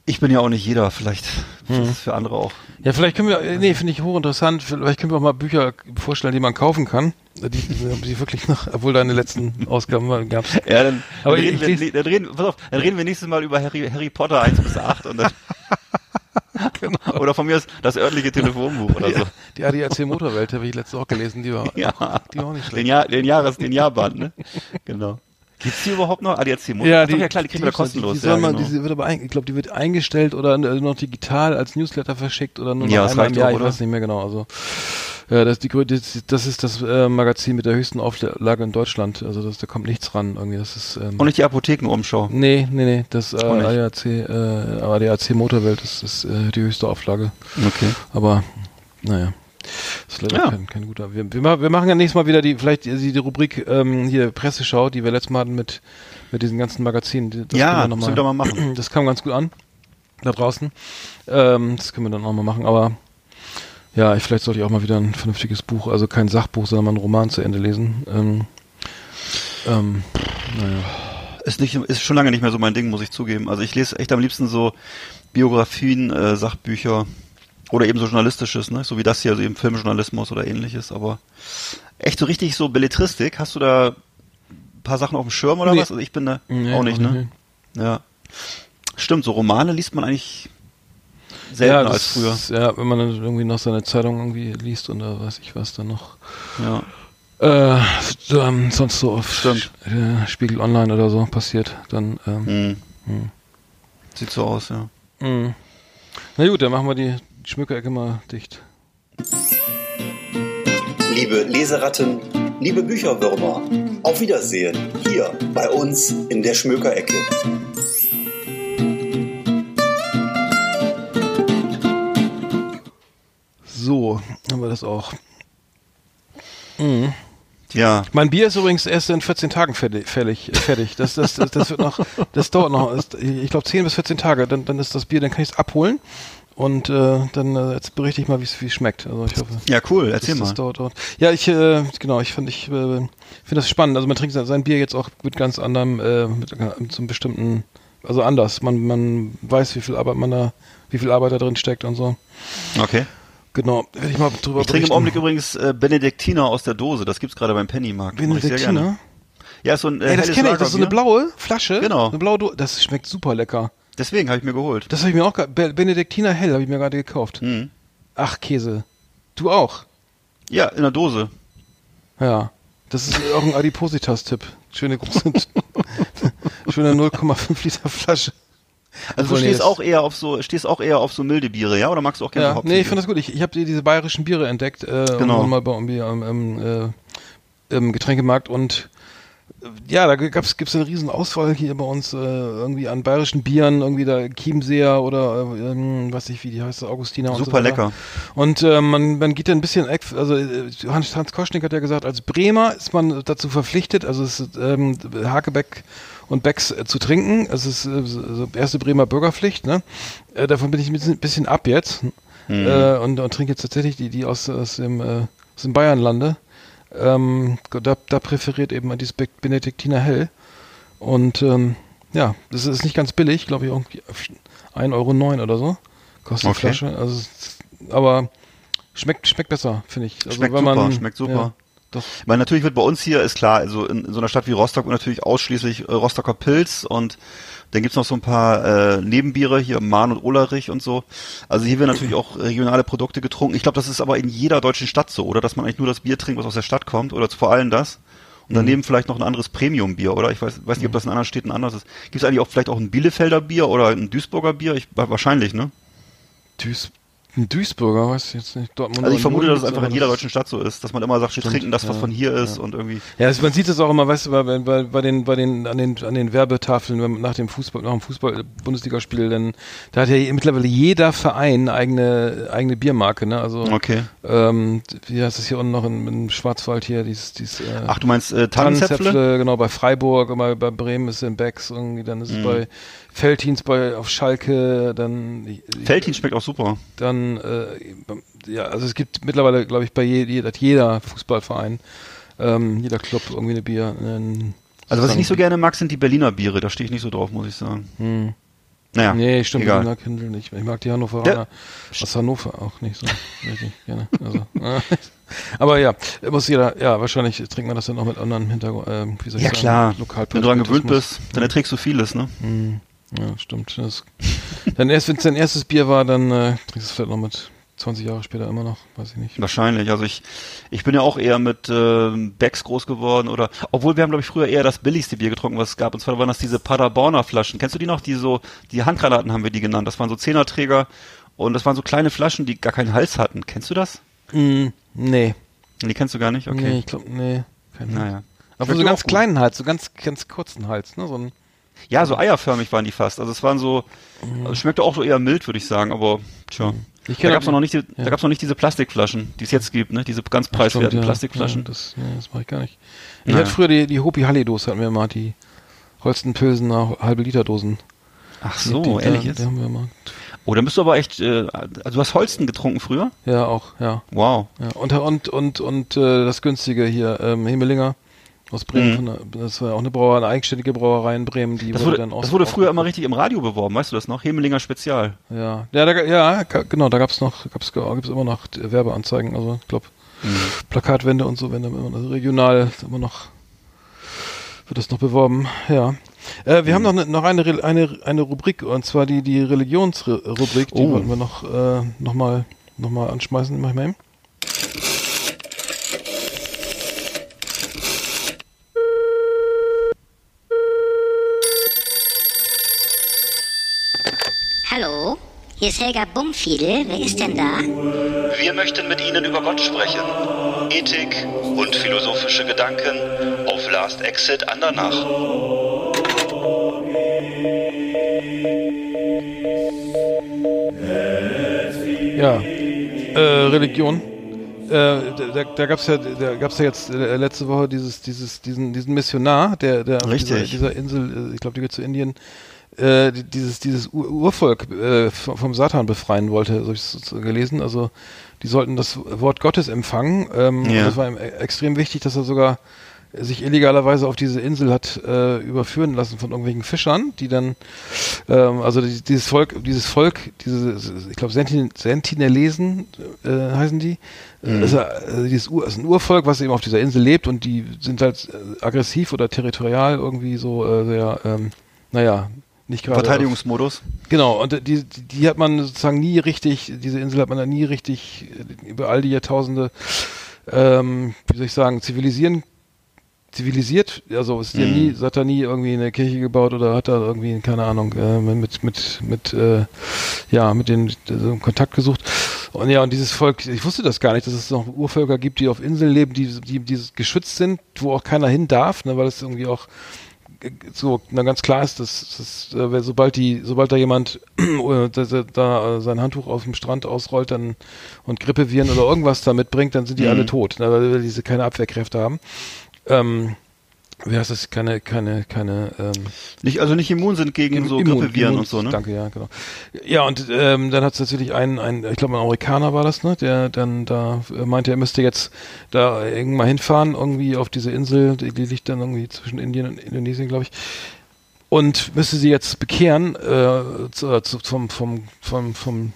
Speaker 3: ich bin ja auch nicht jeder, vielleicht hm. ist es für andere auch.
Speaker 2: Ja, vielleicht können wir, nee, finde ich hochinteressant, vielleicht können wir auch mal Bücher vorstellen, die man kaufen kann, die, die wirklich noch, obwohl deine letzten Ausgaben gab
Speaker 3: Ja, dann, Aber dann, reden wir, dann, reden, pass auf, dann reden wir nächstes Mal über Harry, Harry Potter 1 bis 8 und dann genau. Oder von mir ist das örtliche Telefonbuch oder so.
Speaker 2: Die ADAC Motorwelt habe ich letztes auch gelesen, die war,
Speaker 3: ja. auch, die war auch nicht schlecht. Den, Jahr, den Jahres, den Jahrband, ne? Genau. Gibt's die überhaupt noch? ADAC
Speaker 2: Motor? Ja, die, ja klar, die kriegen wir kostenlos. Die, die, ja, man, genau. die wird aber ein, ich glaube, die wird eingestellt oder noch digital als Newsletter verschickt oder nur noch
Speaker 3: ja, einmal im Jahr,
Speaker 2: auch, ich weiß nicht mehr genau. Also ja, das, die, das, ist das äh, Magazin mit der höchsten Auflage in Deutschland. Also das, da kommt nichts ran irgendwie. Das ist ähm,
Speaker 3: und nicht die Apothekenumschau.
Speaker 2: Nee, nee, nee. Das äh, ADAC, äh, ADAC Motorwelt das ist äh, die höchste Auflage.
Speaker 3: Okay.
Speaker 2: Aber naja. Das ist leider ja. kein, kein guter. Wir, wir, wir, machen ja nächstes Mal wieder die, vielleicht die, die Rubrik ähm, hier Presseschau, die wir letztes Mal hatten mit, mit diesen ganzen Magazinen.
Speaker 3: Das ja, das können wir mal machen.
Speaker 2: Das kam ganz gut an da draußen. Ähm, das können wir dann auch mal machen, aber ja, ich, vielleicht sollte ich auch mal wieder ein vernünftiges Buch, also kein Sachbuch, sondern mal einen Roman zu Ende lesen. Ähm, ähm,
Speaker 3: naja. Ist, nicht, ist schon lange nicht mehr so mein Ding, muss ich zugeben. Also ich lese echt am liebsten so Biografien, äh, Sachbücher oder eben so journalistisches, ne? so wie das hier, also eben Filmjournalismus oder ähnliches. Aber echt so richtig so Belletristik, hast du da ein paar Sachen auf dem Schirm oder nee. was? Also ich bin da nee, auch nicht, auch ne? Nee. Ja. Stimmt, so Romane liest man eigentlich seltener ja, als früher.
Speaker 2: Ja, wenn man dann irgendwie noch seine Zeitung irgendwie liest und da weiß ich was dann noch.
Speaker 3: Ja.
Speaker 2: Äh, ähm, sonst so auf Stimmt. Äh, Spiegel Online oder so passiert, dann ähm,
Speaker 3: mhm. Mh. Sieht so aus, ja.
Speaker 2: Mhm. Na gut, dann machen wir die Schmückerecke mal dicht.
Speaker 4: Liebe Leseratten, liebe Bücherwürmer, auf Wiedersehen hier bei uns in der Schmökerecke.
Speaker 2: So, haben wir das auch. Mhm.
Speaker 3: Ja.
Speaker 2: Mein Bier ist übrigens erst in 14 Tagen fertig. fertig. Das, das, das, das wird noch, das dauert noch, ich glaube 10 bis 14 Tage, dann, dann ist das Bier, dann kann ich es abholen. Und äh, dann äh, jetzt berichte ich mal, wie es schmeckt. Also ich hoffe.
Speaker 3: Ja, cool. Erzähl
Speaker 2: das,
Speaker 3: mal.
Speaker 2: Das dauert, dauert. Ja, ich äh, genau. Ich finde ich äh, finde das spannend. Also man trinkt sein Bier jetzt auch mit ganz anderem, äh, mit, mit so einem bestimmten, also anders. Man man weiß, wie viel Arbeit man da, wie viel Arbeit da drin steckt und so.
Speaker 3: Okay.
Speaker 2: Genau, werde ich mal drüber
Speaker 3: Ich trinke im. Augenblick übrigens äh, Benediktiner aus der Dose. Das gibt's gerade beim Pennymarkt.
Speaker 2: Benediktiner?
Speaker 3: Ja, ist so ein äh,
Speaker 2: Ey, das kenne ich, das ist so eine blaue Flasche.
Speaker 3: Genau.
Speaker 2: Eine blaue Do Das schmeckt super lecker.
Speaker 3: Deswegen habe ich mir geholt.
Speaker 2: Das habe ich mir auch, ge- Be- Benediktiner Hell habe ich mir gerade gekauft.
Speaker 3: Mhm.
Speaker 2: Ach, Käse. Du auch?
Speaker 3: Ja, in der Dose.
Speaker 2: Ja. Das ist auch ein Adipositas-Tipp. Schöne große, schöne 0,5 Liter Flasche.
Speaker 3: Also du
Speaker 2: Obwohl, nee,
Speaker 3: stehst
Speaker 2: das-
Speaker 3: auch eher auf so, stehst auch eher auf so milde Biere, ja? Oder magst du auch gerne
Speaker 2: Ja,
Speaker 3: so
Speaker 2: nee, ich finde das gut. Ich, ich habe die, diese bayerischen Biere entdeckt, äh,
Speaker 3: Genau.
Speaker 2: mal bei irgendwie am im, äh, im Getränkemarkt und äh, ja, da gab's gibt's eine riesen Auswahl hier bei uns äh, irgendwie an bayerischen Bieren, irgendwie da Chiemseer oder äh, ähm, weiß ich wie die heißt, Augustiner und so
Speaker 3: Super lecker.
Speaker 2: Und äh, man, man geht da ein bisschen, also äh, Hans, Hans Koschnik hat ja gesagt, als Bremer ist man dazu verpflichtet, also es ist, ähm, Hakebeck und Becks äh, zu trinken. Es ist äh, so erste Bremer Bürgerpflicht, ne? Äh, davon bin ich ein bisschen, ab jetzt
Speaker 3: Mhm.
Speaker 2: und, und trinke jetzt tatsächlich die, die aus, aus dem, aus dem Bayernlande. Ähm, da, da präferiert eben dieses Be- Benediktiner Hell. Und ähm, ja, das ist nicht ganz billig, glaube ich, irgendwie 1,09 Euro oder so. Kostet die
Speaker 3: Okay.
Speaker 2: Flasche. Also, aber schmeckt, schmeckt besser, finde ich. Also,
Speaker 3: Schmeckt super,
Speaker 2: man,
Speaker 3: schmeckt super.
Speaker 2: Doch.
Speaker 3: Weil natürlich wird bei uns hier, ist klar, also in, in so einer Stadt wie Rostock natürlich ausschließlich äh, Rostocker Pilz und dann gibt's noch so ein paar äh, Nebenbiere, hier Mahn und Olerich und so. Also hier werden natürlich auch regionale Produkte getrunken. Ich glaube, das ist aber in jeder deutschen Stadt so, oder? Dass man eigentlich nur das Bier trinkt, was aus der Stadt kommt, oder vor allem das. Und daneben vielleicht noch ein anderes Premium-Bier, oder? Ich weiß, weiß nicht, ob das in anderen Städten anders ist. Gibt es eigentlich auch vielleicht auch ein Bielefelder Bier oder ein Duisburger Bier? Ich, wahrscheinlich, ne?
Speaker 2: Duis, ein Duisburger, weiß ich jetzt nicht. Dortmund
Speaker 3: Also ich vermute, dass es einfach in jeder
Speaker 2: das-
Speaker 3: deutschen Stadt so ist, dass man immer sagt, wir
Speaker 2: Stimmt,
Speaker 3: trinken das, was
Speaker 2: ja,
Speaker 3: von hier ist
Speaker 2: ja.
Speaker 3: und irgendwie.
Speaker 2: Ja, also man sieht es auch immer, weißt du, bei, bei, bei den, bei den, an den, an den Werbetafeln wenn nach dem Fußball, nach dem Fußball-Bundesligaspiel, denn da hat ja mittlerweile jeder Verein eigene, eigene Biermarke, ne? Also,
Speaker 3: Okay.
Speaker 2: ähm, wie heißt das hier unten noch in, in Schwarzwald hier, dieses, dieses, äh,
Speaker 3: Ach, du meinst äh, Tannenzäpfle?
Speaker 2: Genau, bei Freiburg, bei, bei Bremen ist es in Becks irgendwie, dann ist es
Speaker 3: Mhm.
Speaker 2: bei Feltins bei, auf Schalke, dann,
Speaker 3: Feltin schmeckt auch super.
Speaker 2: dann, äh, ja, also es gibt mittlerweile, glaube ich, bei je, jeder, jeder Fußballverein, ähm, jeder Club irgendwie eine Bier. Ein,
Speaker 3: Also was ich nicht so gerne mag, sind die Berliner Biere. Da stehe ich nicht so drauf, muss ich sagen.
Speaker 2: Hm.
Speaker 3: Naja,
Speaker 2: nee, stimmt,
Speaker 3: egal.
Speaker 2: Berliner Kindle nicht. Ich mag die Hannoveraner aus Hannover auch nicht so richtig gerne. Also, äh, aber ja, muss jeder, ja, wahrscheinlich trinkt man das dann auch mit anderen Hintergrund, ähm, wie soll ich
Speaker 3: Ja
Speaker 2: sagen,
Speaker 3: klar, wenn du daran gewöhnt bist, dann erträgst du vieles, ne?
Speaker 2: Hm. Ja, stimmt. Das, dann erst, wenn es dein erstes Bier war, dann äh, trinkst du es vielleicht noch mit 20 Jahre später immer noch, weiß ich nicht.
Speaker 3: Wahrscheinlich. Also ich, ich bin ja auch eher mit äh, Becks groß geworden oder, obwohl wir haben glaube ich früher eher das billigste Bier getrunken, was es gab. Und zwar waren das diese Paderborner Flaschen. Kennst du die noch? Die so, die Handgranaten haben wir die genannt. Das waren so Zehnerträger und das waren so kleine Flaschen, die gar keinen Hals hatten. Kennst du das?
Speaker 2: Hm, nee.
Speaker 3: Die kennst du gar nicht? Okay.
Speaker 2: Nee, ich glaube, nee. Kein
Speaker 3: Naja.
Speaker 2: Aber so ganz kleinen Hals, so ganz, ganz kurzen Hals, ne? So ein,
Speaker 3: Ja, so eierförmig waren die fast. Also es waren so, also schmeckte auch so eher mild, würde ich sagen, aber tja.
Speaker 2: Ich
Speaker 3: Da gab's
Speaker 2: auch
Speaker 3: noch nicht, die,
Speaker 2: ja.
Speaker 3: da gab's noch nicht diese Plastikflaschen, die es jetzt gibt, ne? Diese ganz preiswerten
Speaker 2: ja.
Speaker 3: Plastikflaschen.
Speaker 2: Ja, das, nee, das mache ich gar nicht. Ich
Speaker 3: Naja.
Speaker 2: hatte früher die, die Hopi Halle Dose, hatten wir mal, die Holstenpilsener halbe Liter Dosen.
Speaker 3: Ach so,
Speaker 2: die,
Speaker 3: ehrlich
Speaker 2: die,
Speaker 3: jetzt?
Speaker 2: Die haben wir mal.
Speaker 3: Oh, dann bist du aber echt, äh, also du hast Holsten getrunken früher?
Speaker 2: Ja, auch, ja.
Speaker 3: Wow.
Speaker 2: ja. Und, und, und, und äh, das günstige hier, ähm, Hemelinger aus Bremen,
Speaker 3: Mhm.
Speaker 2: das war ja auch eine Brauerei, eine eigenständige Brauerei in Bremen, die
Speaker 3: Das wurde,
Speaker 2: dann aus,
Speaker 3: das wurde früher immer richtig im Radio beworben, weißt du das noch? Hemelinger Spezial.
Speaker 2: Ja, ja, da, ja, genau, da gab's noch, gab's, gibt's immer noch Werbeanzeigen, also ich glaube Plakatwände und so, wenn dann immer also regional immer noch wird das noch beworben, ja. Äh, wir haben noch, ne, noch eine, eine, eine Rubrik und zwar die, die Religionsrubrik, die
Speaker 3: Oh.
Speaker 2: wollten wir noch, äh, noch mal, noch mal anschmeißen, mach ich mal eben.
Speaker 5: Hallo, hier ist Helga Bumfiedel. Wer ist denn da?
Speaker 4: Wir möchten mit Ihnen über Gott sprechen. Ethik und philosophische Gedanken auf Last Exit Andernach.
Speaker 2: Ja, äh, Religion. Äh, da, da, da gab's ja, da gab's ja jetzt äh, letzte Woche dieses, dieses, diesen, diesen Missionar, der, der auf dieser,
Speaker 3: Richtig.
Speaker 2: dieser Insel, äh, ich glaube, die geht zu Indien, äh, die- dieses, dieses Ur Urvolk äh, vom Satan befreien wollte, so ich es gelesen. Also die sollten das Wort Gottes empfangen. Ähm,
Speaker 3: Ja.
Speaker 2: Das war ihm e- extrem wichtig, dass er sogar sich illegalerweise auf diese Insel hat äh, überführen lassen von irgendwelchen Fischern, die dann, ähm, also die, dieses Volk, dieses Volk, diese, ich glaube Sentin Sentinelesen äh, heißen die, mhm. ist, also dieses Ur, ist ein Urvolk, was eben auf dieser Insel lebt und die sind halt äh, aggressiv oder territorial irgendwie so äh, sehr, ähm, naja, nicht gerade.
Speaker 3: Verteidigungsmodus.
Speaker 2: Genau, und die, die, hat man sozusagen nie richtig, diese Insel hat man da nie richtig über all die Jahrtausende ähm, wie soll ich sagen, zivilisieren zivilisiert, also ist ja mhm. nie, hat er nie irgendwie eine Kirche gebaut oder hat er irgendwie, keine Ahnung, äh, mit, mit, mit, äh, ja, mit den so Kontakt gesucht. Und ja, und dieses Volk, ich wusste das gar nicht, dass es noch Urvölker gibt, die auf Inseln leben, die, die, die geschützt sind, wo auch keiner hin darf, ne, weil es irgendwie auch so na, ganz klar ist, dass, dass äh, sobald die, sobald da jemand äh, da, da äh, sein Handtuch auf dem Strand ausrollt dann und Grippeviren oder irgendwas da mitbringt, dann sind die mhm. alle tot, ne, weil diese keine Abwehrkräfte haben. Ähm, wie heißt das? Keine, keine, keine. Ähm,
Speaker 3: nicht, also nicht immun sind gegen so immun, Grippeviren immun, und so, ne?
Speaker 2: Danke, ja, genau. Ja, und ähm, dann hat es natürlich einen, ein, ich glaube, ein Amerikaner war das, ne? Der dann da äh, meinte, er müsste jetzt da irgendwann hinfahren, irgendwie auf diese Insel, die, die liegt dann irgendwie zwischen Indien und Indonesien, glaube ich. Und müsste sie jetzt bekehren, äh, zu, zu, vom, vom, vom, vom,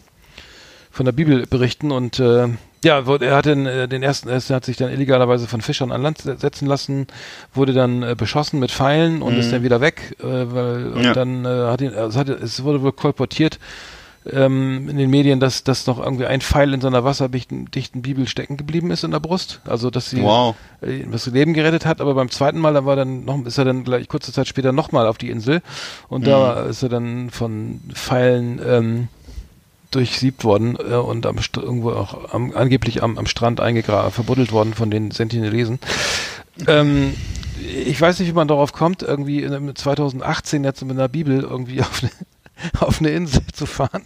Speaker 2: von der Bibel berichten und äh, ja, er hat den, äh, den ersten, er hat sich dann illegalerweise von Fischern an Land setzen lassen, wurde dann äh, beschossen mit Pfeilen und mhm. ist dann wieder weg, äh, weil ja. und dann äh, hat ihn, also hat, es wurde wohl kolportiert ähm, in den Medien, dass, dass noch irgendwie ein Pfeil in seiner wasserdichten dichten Bibel stecken geblieben ist in der Brust, also dass sie
Speaker 3: wow.
Speaker 2: das Leben gerettet hat, aber beim zweiten Mal, da war dann noch, ist er dann gleich kurze Zeit später nochmal auf die Insel und mhm. da ist er dann von Pfeilen ähm, durchsiebt worden äh, und am irgendwo auch am, angeblich am, am Strand eingegraben, verbuddelt worden von den Sentinelesen. Ähm, ich weiß nicht, wie man darauf kommt, irgendwie in 2018 jetzt mit einer Bibel irgendwie auf eine, auf eine Insel zu fahren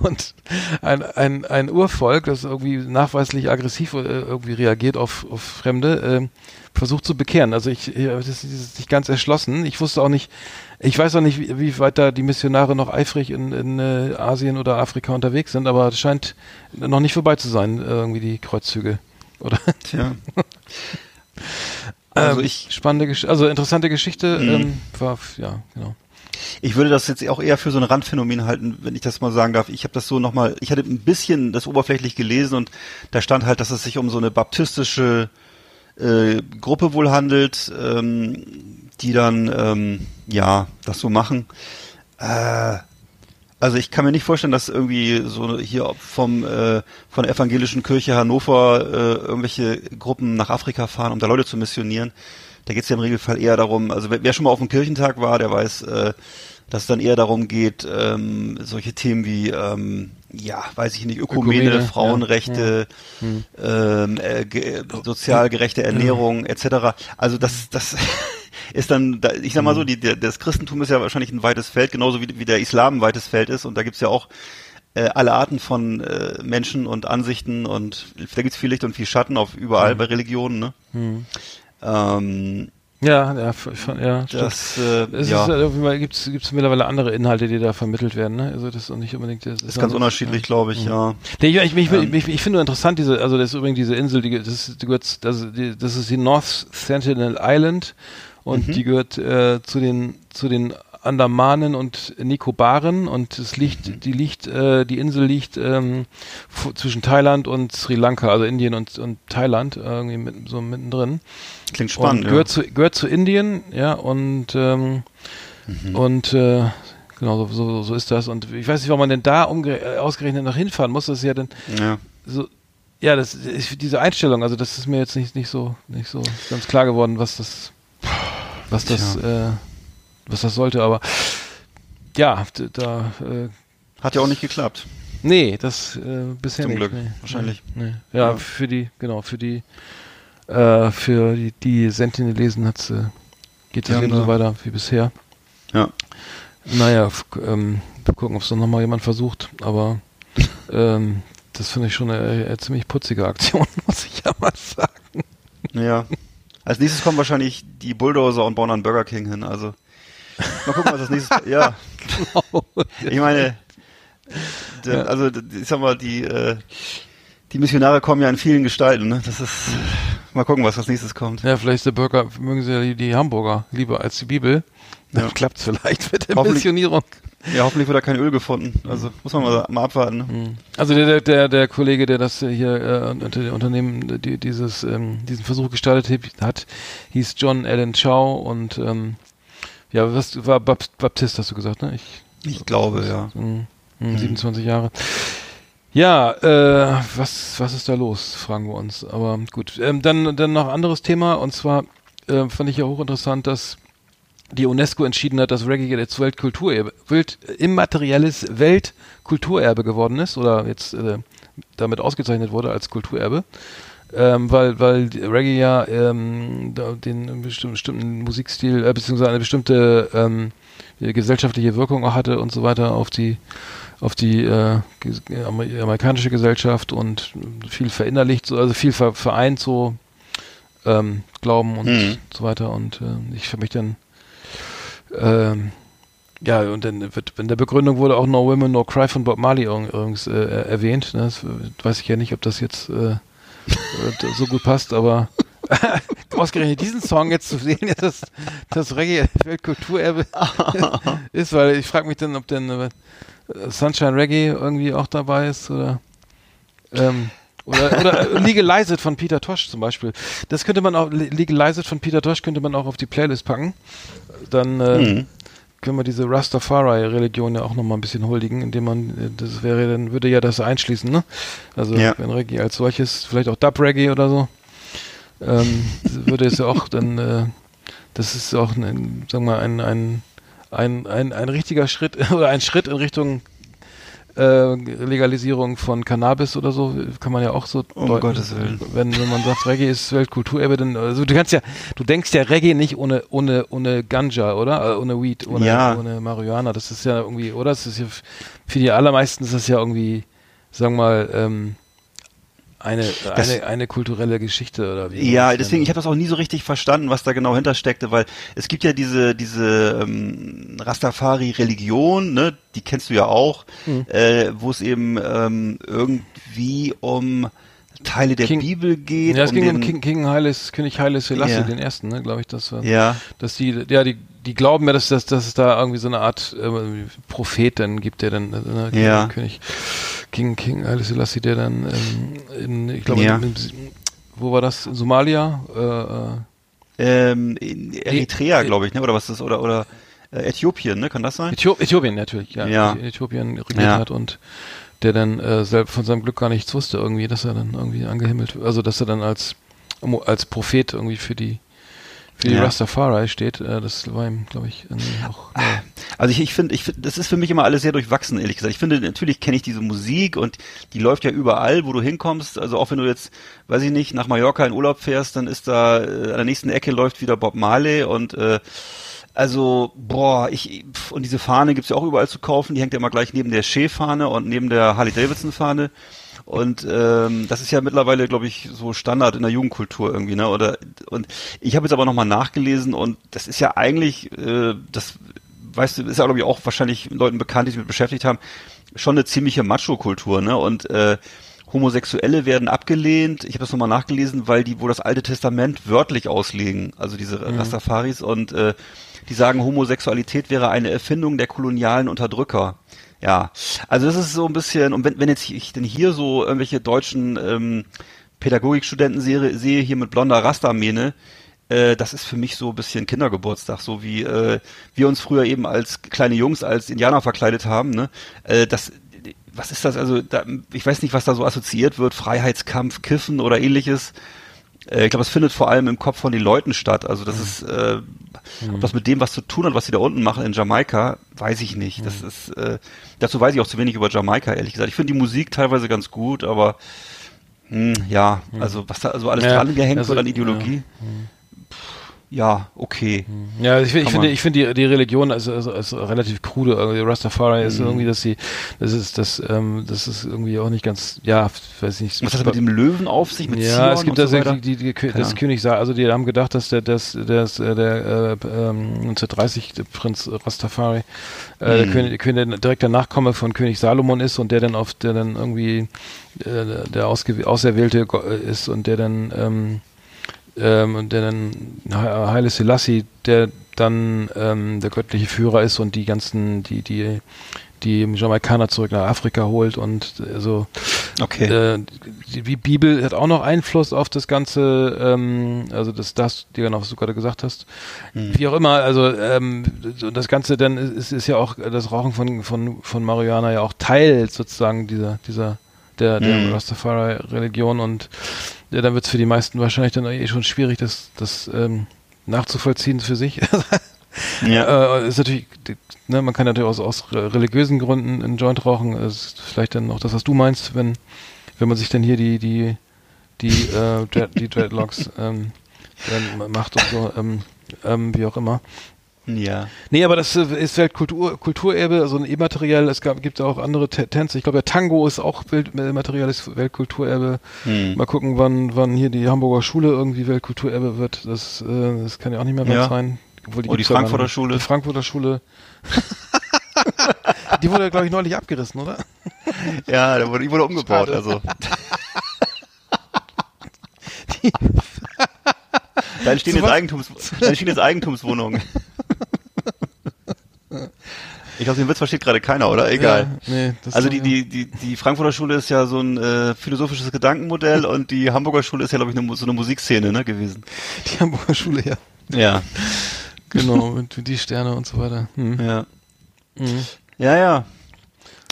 Speaker 2: und ein, ein, ein Urvolk, das irgendwie nachweislich aggressiv äh, irgendwie reagiert auf, auf Fremde, äh, versucht zu bekehren. Also ich, das ist nicht ganz erschlossen. Ich wusste auch nicht, ich weiß auch nicht, wie, wie weit da die Missionare noch eifrig in, in äh, Asien oder Afrika unterwegs sind, aber es scheint noch nicht vorbei zu sein, irgendwie die Kreuzzüge. Oder?
Speaker 3: Tja.
Speaker 2: also ähm, ich spannende, Gesch also interessante Geschichte. Mhm. Ähm, war ja genau.
Speaker 3: Ich würde das jetzt auch eher für so ein Randphänomen halten, wenn ich das mal sagen darf. Ich habe das so nochmal, ich hatte ein bisschen das oberflächlich gelesen und da stand halt, dass es sich um so eine baptistische äh, Gruppe wohl handelt, ähm, die dann ähm, ja das so machen. Äh, also ich kann mir nicht vorstellen, dass irgendwie so hier vom äh, von der evangelischen Kirche Hannover äh, irgendwelche Gruppen nach Afrika fahren, um da Leute zu missionieren. Da geht es ja im Regelfall eher darum, also wer, wer schon mal auf dem Kirchentag war, der weiß, äh, dass es dann eher darum geht, ähm, solche Themen wie, ähm, ja, weiß ich nicht, Ökumene, Ökumene Frauenrechte, ja. Ja. Hm. Ähm, äh, sozial gerechte Ernährung ja. etc. Also das, das ist dann, ich sag mal so, hm. die, das Christentum ist ja wahrscheinlich ein weites Feld, genauso wie, wie der Islam ein weites Feld ist und da gibt's ja auch äh, alle Arten von äh, Menschen und Ansichten und da gibt's viel Licht und viel Schatten auf überall mhm. bei Religionen. Ne? Mhm. Ähm,
Speaker 2: ja, ja, ja. Das, äh, es ja. Ist, gibt's, gibt's mittlerweile andere Inhalte, die da vermittelt werden, ne? Also das ist nicht unbedingt.
Speaker 3: Das ist, ist ganz unterschiedlich, ja. glaube ich, mhm. ja.
Speaker 2: Nee, ich, ich, ähm. ich, ich finde nur interessant diese, also das ist übrigens diese Insel, die, das, ist, die gehört, das, die, das ist die North Sentinel Island und mhm. die gehört äh, zu den zu den Andamanen und Nikobaren und es liegt, mhm. die liegt, äh, die Insel liegt ähm, zwischen Thailand und Sri Lanka, also Indien und, und Thailand, irgendwie mit, so mittendrin.
Speaker 3: Klingt spannend.
Speaker 2: Und gehört, ja. zu, gehört zu Indien, ja, und ähm, mhm. und äh, genau, so, so, so ist das. Und ich weiß nicht, warum man denn da äh, ausgerechnet noch hinfahren muss, das ist ja dann
Speaker 3: ja.
Speaker 2: so ja, das ist diese Einstellung, also das ist mir jetzt nicht, nicht so nicht so ganz klar geworden, was das was das äh, was das sollte, aber ja, da
Speaker 3: äh, hat ja auch nicht geklappt.
Speaker 2: Nee, das äh, bisher
Speaker 3: Zum
Speaker 2: nicht.
Speaker 3: Glück,
Speaker 2: nee,
Speaker 3: wahrscheinlich.
Speaker 2: Nee, ja, ja, für die, genau, für die äh, für die, die Sentinelesen hat's, äh, geht das ja, Leben so weiter wie bisher.
Speaker 3: Ja.
Speaker 2: Naja, ähm, wir gucken, ob es noch mal jemand versucht, aber ähm, das finde ich schon eine, eine, ziemlich putzige Aktion, muss ich ja mal sagen.
Speaker 3: Ja. Als nächstes kommen wahrscheinlich die Bulldozer und bauen einen Burger King hin, also. Mal gucken, was das nächste. ja. Genau. Ich meine, der, ja. also ich sag mal, die, äh, die Missionare kommen ja in vielen Gestalten, ne? Das ist, mal gucken, was als nächstes kommt.
Speaker 2: Ja, vielleicht ist der Burger, mögen sie ja die, die Hamburger lieber als die Bibel. Dann
Speaker 3: Ja.
Speaker 2: klappt's vielleicht mit der Missionierung.
Speaker 3: Ja, hoffentlich wird da kein Öl gefunden. Also muss man mal, mal abwarten. Ne?
Speaker 2: Also der, der, der, Kollege, der das hier äh, unter dem Unternehmen, die, dieses, ähm, diesen Versuch gestartet hat, hieß John Allen Chow und ähm, ja, was war Bap Baptist, hast du gesagt, ne? Ich,
Speaker 3: Ich glaube, ja.
Speaker 2: Mhm. Mhm, 27 Jahre. Ja, äh, was, was ist da los, fragen wir uns. Aber gut. Ähm, dann, dann noch ein anderes Thema und zwar äh, fand ich ja hochinteressant, dass die UNESCO entschieden hat, dass Reggae jetzt Weltkulturerbe, Welt, immaterielles Weltkulturerbe geworden ist oder jetzt äh, damit ausgezeichnet wurde als Kulturerbe. Ähm, weil, weil Reggae ja ähm, den bestimmten, bestimmten Musikstil, äh, beziehungsweise eine bestimmte ähm, äh, gesellschaftliche Wirkung auch hatte und so weiter auf die auf die äh, äh, amer- amerikanische Gesellschaft und viel verinnerlicht, so, also viel ver vereint so ähm, Glauben und
Speaker 3: Mhm.
Speaker 2: so weiter und äh, ich habe mich dann ähm, ja, und dann wird in der Begründung wurde auch No Women, No Cry von Bob Marley übrigens äh, erwähnt. Ne? Das weiß ich ja nicht, ob das jetzt äh, so gut passt, aber ausgerechnet diesen Song jetzt zu sehen, jetzt das, das Reggae Weltkulturerbe ist, weil ich frage mich dann, ob denn äh, Sunshine Reggae irgendwie auch dabei ist oder ähm, oder, oder Legalize It von Peter Tosh zum Beispiel. Das könnte man auch, Le- Legalize It von Peter Tosh könnte man auch auf die Playlist packen. Dann äh,
Speaker 3: Mhm.
Speaker 2: können wir diese Rastafari-Religion ja auch nochmal ein bisschen huldigen, indem man, äh, das wäre, dann würde ja das einschließen, ne? Also
Speaker 3: Ja.
Speaker 2: wenn Reggae als solches, vielleicht auch Dub-Reggae oder so, ähm, würde es ja auch dann, äh, das ist auch, ein, sagen wir mal, ein, ein, ein, ein, ein richtiger Schritt oder ein Schritt in Richtung äh, Legalisierung von Cannabis oder so, kann man ja auch so
Speaker 3: Um
Speaker 2: deuten.
Speaker 3: Gottes Willen.
Speaker 2: Wenn, wenn man sagt, Reggae ist Weltkulturerbe, dann, also du kannst ja, du denkst ja Reggae nicht ohne, ohne, ohne Ganja, oder? Äh, ohne Weed, ohne,
Speaker 3: Ja.
Speaker 2: ohne Marihuana. Das ist ja irgendwie, oder? Das ist ja, für die allermeisten ist das ja irgendwie, sagen wir mal, ähm, eine,
Speaker 3: Das-
Speaker 2: eine, eine kulturelle Geschichte oder wie.
Speaker 3: Ja, deswegen, ich habe das auch nie so richtig verstanden, was da genau hintersteckte, weil es gibt ja diese, diese ähm, Rastafari-Religion, ne, die kennst du ja auch,
Speaker 2: Mhm.
Speaker 3: äh, wo es eben ähm, irgendwie um Teile der
Speaker 2: King-
Speaker 3: Bibel geht.
Speaker 2: Ja, es
Speaker 3: um
Speaker 2: ging um
Speaker 3: den,
Speaker 2: King, King Heiles, König Haile Selassie,
Speaker 3: Ja.
Speaker 2: den ersten, ne, glaube ich, das war.
Speaker 3: Ja,
Speaker 2: dass die, ja, die, die glauben ja, dass, dass, dass es da irgendwie so eine Art äh, Prophet dann gibt, der dann, äh, King,
Speaker 3: Ja.
Speaker 2: König King, King Haile Selassie, der dann ähm, in, ich glaube,
Speaker 3: Ja.
Speaker 2: wo war das? In Somalia? Äh, äh,
Speaker 3: ähm, in Eritrea, glaube ich, ne, oder was ist, oder, oder äh, Äthiopien, ne, kann das sein?
Speaker 2: Äthiop Äthiopien natürlich, ja.
Speaker 3: Ja.
Speaker 2: In Äthiopien regiert
Speaker 3: Ja.
Speaker 2: hat und der dann äh, selbst von seinem Glück gar nichts wusste irgendwie, dass er dann irgendwie angehimmelt, also dass er dann als als Prophet irgendwie für die für die
Speaker 3: Ja.
Speaker 2: Rastafari steht. Äh, das war ihm, glaube ich, auch. neu.
Speaker 3: Also ich, ich finde, ich finde, das ist für mich immer alles sehr durchwachsen, ehrlich gesagt. Ich finde, natürlich kenne ich diese Musik und die läuft ja überall, wo du hinkommst. Also auch wenn du jetzt, weiß ich nicht, nach Mallorca in Urlaub fährst, dann ist da äh, an der nächsten Ecke läuft wieder Bob Marley und äh, also, boah, ich, und diese Fahne gibt's ja auch überall zu kaufen, die hängt ja immer gleich neben der Shea-Fahne und neben der Harley-Davidson-Fahne. Und ähm, das ist ja mittlerweile, glaube ich, so Standard in der Jugendkultur irgendwie, ne? Oder und ich habe jetzt aber nochmal nachgelesen und das ist ja eigentlich, äh, das weißt du, ist ja glaube ich auch wahrscheinlich Leuten bekannt, die sich damit beschäftigt haben, schon eine ziemliche Macho-Kultur, ne? Und äh, Homosexuelle werden abgelehnt. Ich habe das nochmal nachgelesen, weil die wohl das Alte Testament wörtlich auslegen, also diese Rastafaris und äh, die sagen, Homosexualität wäre eine Erfindung der kolonialen Unterdrücker. Ja, also das ist so ein bisschen, und wenn, wenn jetzt ich denn hier so irgendwelche deutschen ähm, Pädagogikstudenten sehe, sehe hier mit blonder Rastermähne, äh, das ist für mich so ein bisschen Kindergeburtstag, so wie äh, wir uns früher eben als kleine Jungs als Indianer verkleidet haben. Ne? Äh, das, was ist das? Also da, ich weiß nicht, was da so assoziiert wird, Freiheitskampf, Kiffen oder ähnliches. Äh, ich glaube, es findet vor allem im Kopf von den Leuten statt. Also das ist, äh, ob das mit dem was zu tun hat, was sie da unten machen in Jamaika, weiß ich nicht. Das ist, äh, dazu weiß ich auch zu wenig über Jamaika, ehrlich gesagt. Ich finde die Musik teilweise ganz gut, aber hm, ja, also was da also alles
Speaker 2: Ja,
Speaker 3: dran gehängt
Speaker 2: also,
Speaker 3: wird an Ideologie. ja, okay.
Speaker 2: Ja, ich, ich finde, ich finde die, die Religion also, also, also relativ krude. Irgendwie Rastafari
Speaker 3: Mhm.
Speaker 2: ist irgendwie, dass sie, das ist, das, ähm, das ist irgendwie auch nicht ganz, ja, weiß nicht.
Speaker 3: Was hat das mit dem Löwen auf sich? Mit
Speaker 2: ja,
Speaker 3: Zion
Speaker 2: es gibt das,
Speaker 3: so weiter?
Speaker 2: die, die, die, das. König, also die haben gedacht, dass der, das, das, äh, der, äh, ähm, 1930 der Prinz Rastafari, äh, der
Speaker 3: Mhm.
Speaker 2: König, König, direkt der Nachkomme von König Salomon ist und der dann auf, der dann irgendwie äh, der ausgew- Auserwählte äh, ist und der dann ähm, ähm, und der dann He- Haile Selassie, der dann ähm, der göttliche Führer ist und die ganzen, die, die, die Jamaikaner zurück nach Afrika holt und so.
Speaker 3: Okay.
Speaker 2: Äh, die, die Bibel hat auch noch Einfluss auf das Ganze, ähm, also das, das, die genau, was du gerade gesagt hast. Wie auch immer, also ähm, das Ganze dann ist, ist ja auch das Rauchen von, von, von Marihuana ja auch Teil sozusagen dieser, dieser, der, der
Speaker 3: Mhm.
Speaker 2: Rastafari-Religion und ja, dann wird es für die meisten wahrscheinlich dann eh schon schwierig, das, das ähm, nachzuvollziehen für sich.
Speaker 3: ja.
Speaker 2: Äh, ist natürlich, ne, man kann natürlich aus, aus re- religiösen Gründen einen Joint rauchen. Das ist vielleicht dann auch das, was du meinst, wenn, wenn man sich dann hier die, die, die, äh, Dread, die Dreadlocks ähm, dann macht und so, ähm, ähm, wie auch immer.
Speaker 3: Ja.
Speaker 2: Nee, aber das äh, ist Weltkultur, Kulturerbe, also ein immateriell, es gab, gibt auch andere T Tänze. Ich glaube, der Tango ist auch Welt, immaterielles Weltkulturerbe.
Speaker 3: Hm.
Speaker 2: Mal gucken, wann, wann hier die Hamburger Schule irgendwie Weltkulturerbe wird. Das, äh, das kann ja auch nicht mehr weit
Speaker 3: Ja.
Speaker 2: sein. Obwohl,
Speaker 3: Oh, die
Speaker 2: ja gar
Speaker 3: Frankfurter
Speaker 2: nicht.
Speaker 3: Schule.
Speaker 2: Die Frankfurter Schule. die wurde, glaube ich, neulich abgerissen, oder?
Speaker 3: Ja, der wurde, die wurde umgebaut, also. da entstehen jetzt? Eigentums, da entstehen jetzt Eigentumswohnungen. Ich glaube, den Witz versteht gerade keiner, oder? Egal.
Speaker 2: Ja, nee,
Speaker 3: also die, die, die, die Frankfurter Schule ist ja so ein äh, philosophisches Gedankenmodell und die Hamburger Schule ist ja, glaube ich, eine, so eine Musikszene ne, gewesen.
Speaker 2: die Hamburger Schule, ja.
Speaker 3: Ja.
Speaker 2: Genau, mit, mit die Sterne und so weiter. Hm.
Speaker 3: Ja.
Speaker 2: Mhm.
Speaker 3: Ja, ja.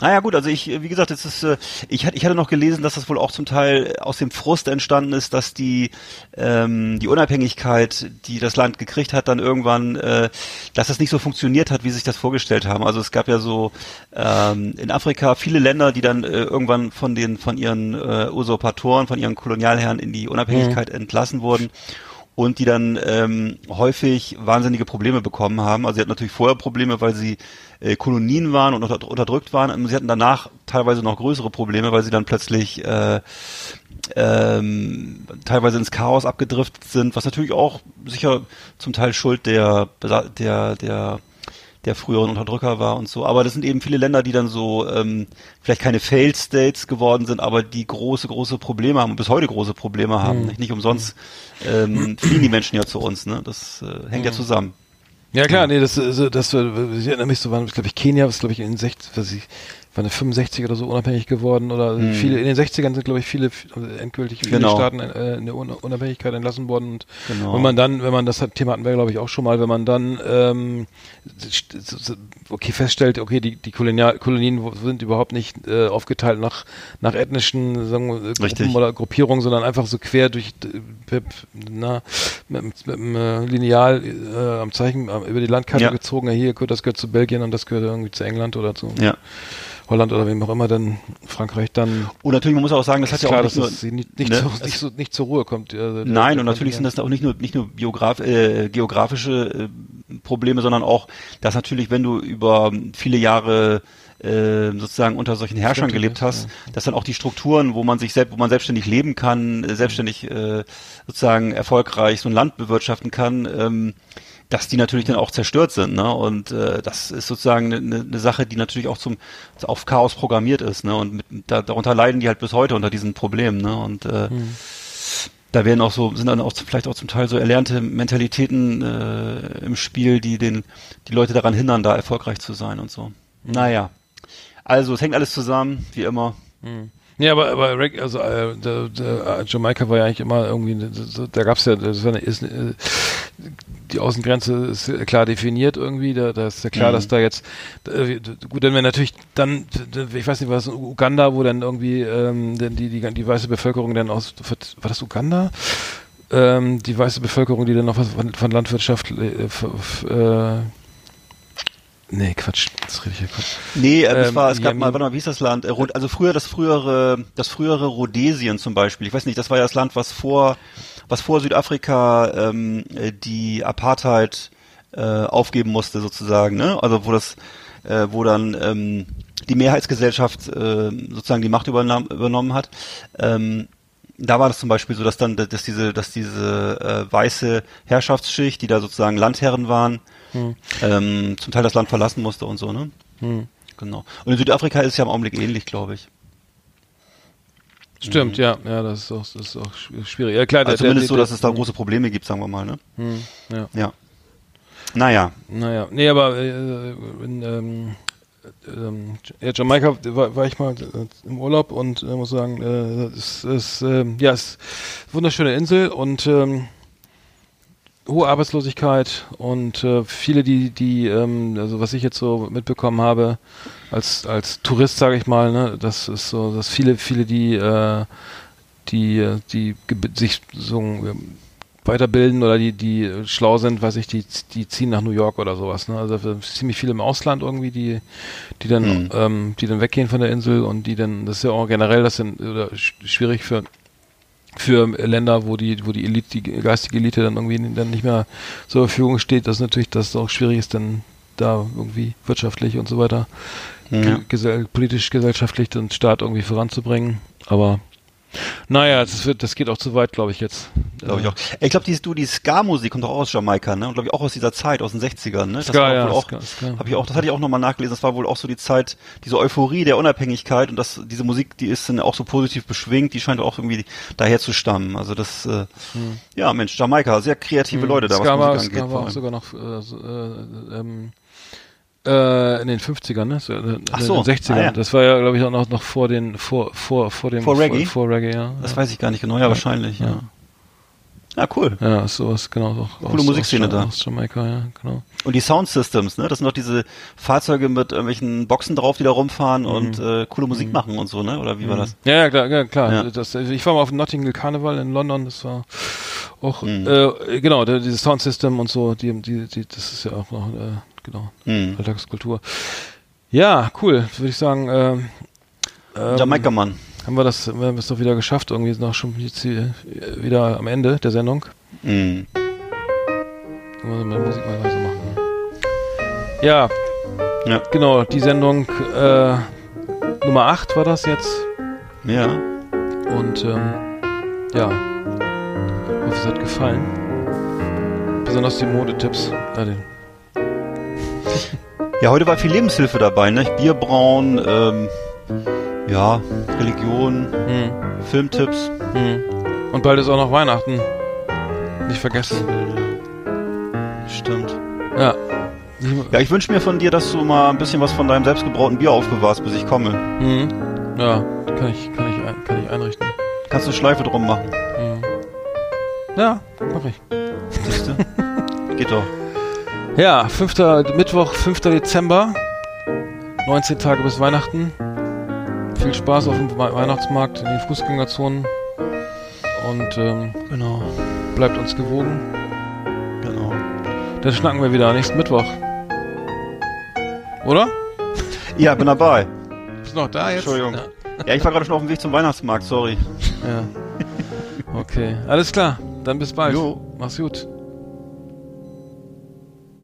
Speaker 3: Ah ja gut, also ich, wie gesagt, es ist, äh, ich hatte, ich hatte noch gelesen, dass das wohl auch zum Teil aus dem Frust entstanden ist, dass die ähm, die Unabhängigkeit, die das Land gekriegt hat, dann irgendwann, äh, dass das nicht so funktioniert hat, wie sie sich das vorgestellt haben. Also es gab ja so ähm, in Afrika viele Länder, die dann äh, irgendwann von den von ihren äh, Usurpatoren, von ihren Kolonialherren in die Unabhängigkeit entlassen wurden und die dann ähm, häufig wahnsinnige Probleme bekommen haben. Also sie hatten natürlich vorher Probleme, weil sie äh, Kolonien waren und unter, unterdrückt waren. Und sie hatten danach teilweise noch größere Probleme, weil sie dann plötzlich äh, ähm, teilweise ins Chaos abgedriftet sind, was natürlich auch sicher zum Teil Schuld der der der der früheren Unterdrücker war und so. Aber das sind eben viele Länder, die dann so ähm, vielleicht keine Failed States geworden sind, aber die große, große Probleme haben und bis heute große Probleme haben. Nicht, nicht umsonst ähm, fliehen die Menschen ja zu uns. Ne? Das äh, hängt ja zusammen.
Speaker 2: Ja klar, nee, das, also, das, äh, ich erinnere mich so, waren, glaube ich, Kenia ist, glaube ich, in den 60, was ich, waren 65 oder so unabhängig geworden oder viele, in den 60ern sind, glaube ich, viele endgültig viele.
Speaker 3: Genau.
Speaker 2: Staaten äh, in der Un Unabhängigkeit entlassen worden und
Speaker 3: Genau.
Speaker 2: wenn man dann, wenn man das hat, Thema hatten wir, glaube ich, auch schon mal, wenn man dann ähm, so- so- okay feststellt, okay, die, die Kolonial Kolonien sind überhaupt nicht äh, aufgeteilt nach, nach ethnischen sagen wir, äh,
Speaker 3: Richtig.
Speaker 2: Gruppen oder Gruppierungen, sondern einfach so quer durch Pip, na, mit, mit, mit dem äh, Lineal äh, am Zeichen äh, über die Landkarte
Speaker 3: Ja.
Speaker 2: gezogen, ja, hier das gehört zu Belgien und das gehört irgendwie zu England oder zu
Speaker 3: Ja.
Speaker 2: Holland oder wem auch immer, dann Frankreich, dann
Speaker 3: Und natürlich, man muss auch sagen, das hat ja
Speaker 2: klar,
Speaker 3: auch
Speaker 2: dass
Speaker 3: nicht nur,
Speaker 2: es sie nicht, nicht,
Speaker 3: ne,
Speaker 2: so, nicht, so, nicht zur Ruhe kommt. Also,
Speaker 3: Nein, und natürlich sind das auch nicht nur nicht nur biograf, äh, geografische äh, Probleme, sondern auch, dass natürlich, wenn du über viele Jahre äh, sozusagen unter solchen Herrschern gelebt hast, dass dann auch die Strukturen, wo man sich selbst, wo man selbstständig leben kann, äh, selbstständig äh, sozusagen erfolgreich so ein Land bewirtschaften kann, ähm, dass die natürlich dann auch zerstört sind, ne? Und äh, das ist sozusagen eine, eine Sache, die natürlich auch zum auf Chaos programmiert ist, ne? Und mit, da, darunter leiden die halt bis heute unter diesen Problemen, ne? Und äh, da werden auch so, sind dann auch vielleicht auch zum Teil so erlernte Mentalitäten äh, im Spiel, die den, die Leute daran hindern, da erfolgreich zu sein und so. Naja. Also, es hängt alles zusammen, wie immer.
Speaker 2: Ja, aber, aber Reg- also äh, der, der, äh, Jamaika war ja eigentlich immer irgendwie, so- da gab's ja, das war eine, ist, äh, die Außengrenze ist klar definiert irgendwie, da, da ist ja klar,
Speaker 3: Mhm.
Speaker 2: dass da jetzt, äh, gut, wenn wir natürlich dann, ich weiß nicht, was Uganda, wo dann irgendwie ähm, denn die, die, die weiße Bevölkerung dann aus, war das Uganda? Ähm, die weiße Bevölkerung, die dann noch was von, von Landwirtschaft, äh, äh, Nee, Quatsch. Das rede ich ja Quatsch.
Speaker 3: Nee, äh, es
Speaker 2: Ähm,
Speaker 3: war, es gab
Speaker 2: Jemen.
Speaker 3: mal, warte mal, wie ist das Land? Äh, Also früher das frühere, das frühere Rhodesien zum Beispiel. Ich weiß nicht, das war ja das Land, was vor, was vor Südafrika ähm, äh, die Apartheid äh, aufgeben musste sozusagen. Ne? Also wo das, äh, wo dann ähm, die Mehrheitsgesellschaft äh, sozusagen die Macht übernahm, übernommen hat. Ähm, da war das zum Beispiel so, dass dann, dass diese, dass diese äh, weiße Herrschaftsschicht, die da sozusagen Landherren waren, ähm, zum Teil das Land verlassen musste und so, ne?
Speaker 2: Hm.
Speaker 3: Genau. Und in Südafrika ist es ja im Augenblick ähnlich, glaube ich.
Speaker 2: Stimmt, ja, ja, das ist auch, das ist auch sch- schwierig. Ja, klar,
Speaker 3: Also
Speaker 2: der-
Speaker 3: zumindest
Speaker 2: der,
Speaker 3: so,
Speaker 2: der,
Speaker 3: dass es da große Probleme gibt, sagen wir mal, ne?
Speaker 2: Hm, ja.
Speaker 3: Ja. Naja.
Speaker 2: Naja, nee, aber äh, in ähm, ähm, ja, Jamaika war, war ich mal äh, im Urlaub und äh, muss sagen, äh, es ist ähm, ja, es ist eine wunderschöne Insel und ähm, hohe Arbeitslosigkeit und äh, viele, die, die, ähm, also was ich jetzt so mitbekommen habe, als als Tourist, sage ich mal, ne, das ist so, dass viele, viele, die, äh, die, äh, die sich so ähm, weiterbilden oder die, die schlau sind, weiß ich, die, die ziehen nach New York oder sowas. Ne? Also ziemlich viele im Ausland irgendwie, die, die dann,
Speaker 3: Hm.
Speaker 2: ähm, die dann weggehen von der Insel und die dann, das ist ja auch generell, das sind schwierig für für Länder, wo die, wo die Elite, die geistige Elite dann irgendwie dann nicht mehr zur Verfügung steht, das ist natürlich, dass es auch schwierig ist, dann da irgendwie wirtschaftlich und so weiter,
Speaker 3: Ja.
Speaker 2: ge gesell politisch, gesellschaftlich den Staat irgendwie voranzubringen. Aber naja, das wird, das geht auch zu weit, glaube ich jetzt.
Speaker 3: Glaube ich
Speaker 2: Äh,
Speaker 3: auch. Ich glaube, die, du, die Ska-Musik kommt doch auch aus Jamaika, ne? Und glaube ich auch aus dieser Zeit, aus den 60ern, ne? Das
Speaker 2: Ska,
Speaker 3: war
Speaker 2: ja,
Speaker 3: auch,
Speaker 2: Ska, Ska.
Speaker 3: hab ich auch, das hatte ich auch nochmal nachgelesen, das war wohl auch so die Zeit, diese Euphorie der Unabhängigkeit und das, diese Musik, die ist dann auch so positiv beschwingt, die scheint auch irgendwie daher zu stammen. Also das, äh, ja, Mensch, Jamaika, sehr kreative Leute da,
Speaker 2: Hm. Ska
Speaker 3: was
Speaker 2: war,
Speaker 3: Musik angeht.
Speaker 2: Ska war auch sogar noch äh, so, äh, ähm, äh, in den 50ern, ne? So, äh,
Speaker 3: Ach
Speaker 2: in
Speaker 3: so,
Speaker 2: den 60ern.
Speaker 3: ah, ja.
Speaker 2: Das war ja, glaube ich, auch noch, noch vor den, vor, vor, vor dem,
Speaker 3: Vor Reggae?
Speaker 2: Vor, vor Reggae, ja.
Speaker 3: Das
Speaker 2: ja.
Speaker 3: weiß ich gar nicht genau, ja, wahrscheinlich, ja.
Speaker 2: ja.
Speaker 3: Ja, cool.
Speaker 2: Ja, sowas, genau. Auch
Speaker 3: Coole
Speaker 2: aus,
Speaker 3: Musikszene
Speaker 2: aus,
Speaker 3: da.
Speaker 2: Aus Jamaika, ja, genau.
Speaker 3: Und die Soundsystems, ne? Das sind doch diese Fahrzeuge mit irgendwelchen Boxen drauf, die da rumfahren
Speaker 2: Mhm.
Speaker 3: und äh, coole Musik machen und so, ne? Oder wie war das?
Speaker 2: Ja, ja, klar, ja, klar.
Speaker 3: Ja.
Speaker 2: Das, ich war mal auf dem Notting Hill Carnival in London, das war auch,
Speaker 3: Mhm.
Speaker 2: äh, genau, dieses Soundsystem und so, die, die, die, das ist ja auch noch, äh, genau,
Speaker 3: Hm.
Speaker 2: Alltagskultur. Ja, cool, würde ich sagen, ähm, ähm,
Speaker 3: Jamaika-Mann.
Speaker 2: haben wir das, haben wir es doch wieder geschafft, irgendwie ist noch schon jetzt äh, wieder am Ende der Sendung.
Speaker 3: Hm.
Speaker 2: Können wir mit Musik mal weitermachen. Ja,
Speaker 3: Ja.
Speaker 2: genau, die Sendung äh, Nummer 8 war das jetzt.
Speaker 3: Ja.
Speaker 2: Und ähm, ja, hoffe es hat gefallen. Besonders die Modetipps. Ah, den.
Speaker 3: Ja, heute war viel Lebenshilfe dabei, ne? Bierbrauen, ähm, ja, Religion,
Speaker 2: Hm,
Speaker 3: Filmtipps.
Speaker 2: hm. Und bald ist auch noch Weihnachten. Nicht vergessen.
Speaker 3: Stimmt.
Speaker 2: Ja.
Speaker 3: Ja, ich wünsche mir von dir, dass du mal ein bisschen was von deinem selbstgebrauten Bier aufbewahrst, bis ich komme.
Speaker 2: Hm. Ja, kann ich, kann ich, ein- kann ich einrichten.
Speaker 3: Kannst du Schleife drum machen.
Speaker 2: Hm. Ja, mach ich.
Speaker 3: Siehst du? Geht doch.
Speaker 2: Ja, 5. Mittwoch, 5. Dezember. 19 Tage bis Weihnachten. Viel Spaß auf dem We- Weihnachtsmarkt in den Fußgängerzonen. Und ähm,
Speaker 3: Genau.
Speaker 2: bleibt uns gewogen.
Speaker 3: Genau.
Speaker 2: Dann schnacken wir wieder nächsten Mittwoch. Oder?
Speaker 3: Ja, bin dabei.
Speaker 2: Bist du noch da jetzt?
Speaker 3: Entschuldigung. Ja, ich war gerade schon auf dem Weg zum Weihnachtsmarkt, sorry.
Speaker 2: Ja. ja. Okay, alles klar. Dann bis bald.
Speaker 3: Jo.
Speaker 2: Mach's gut.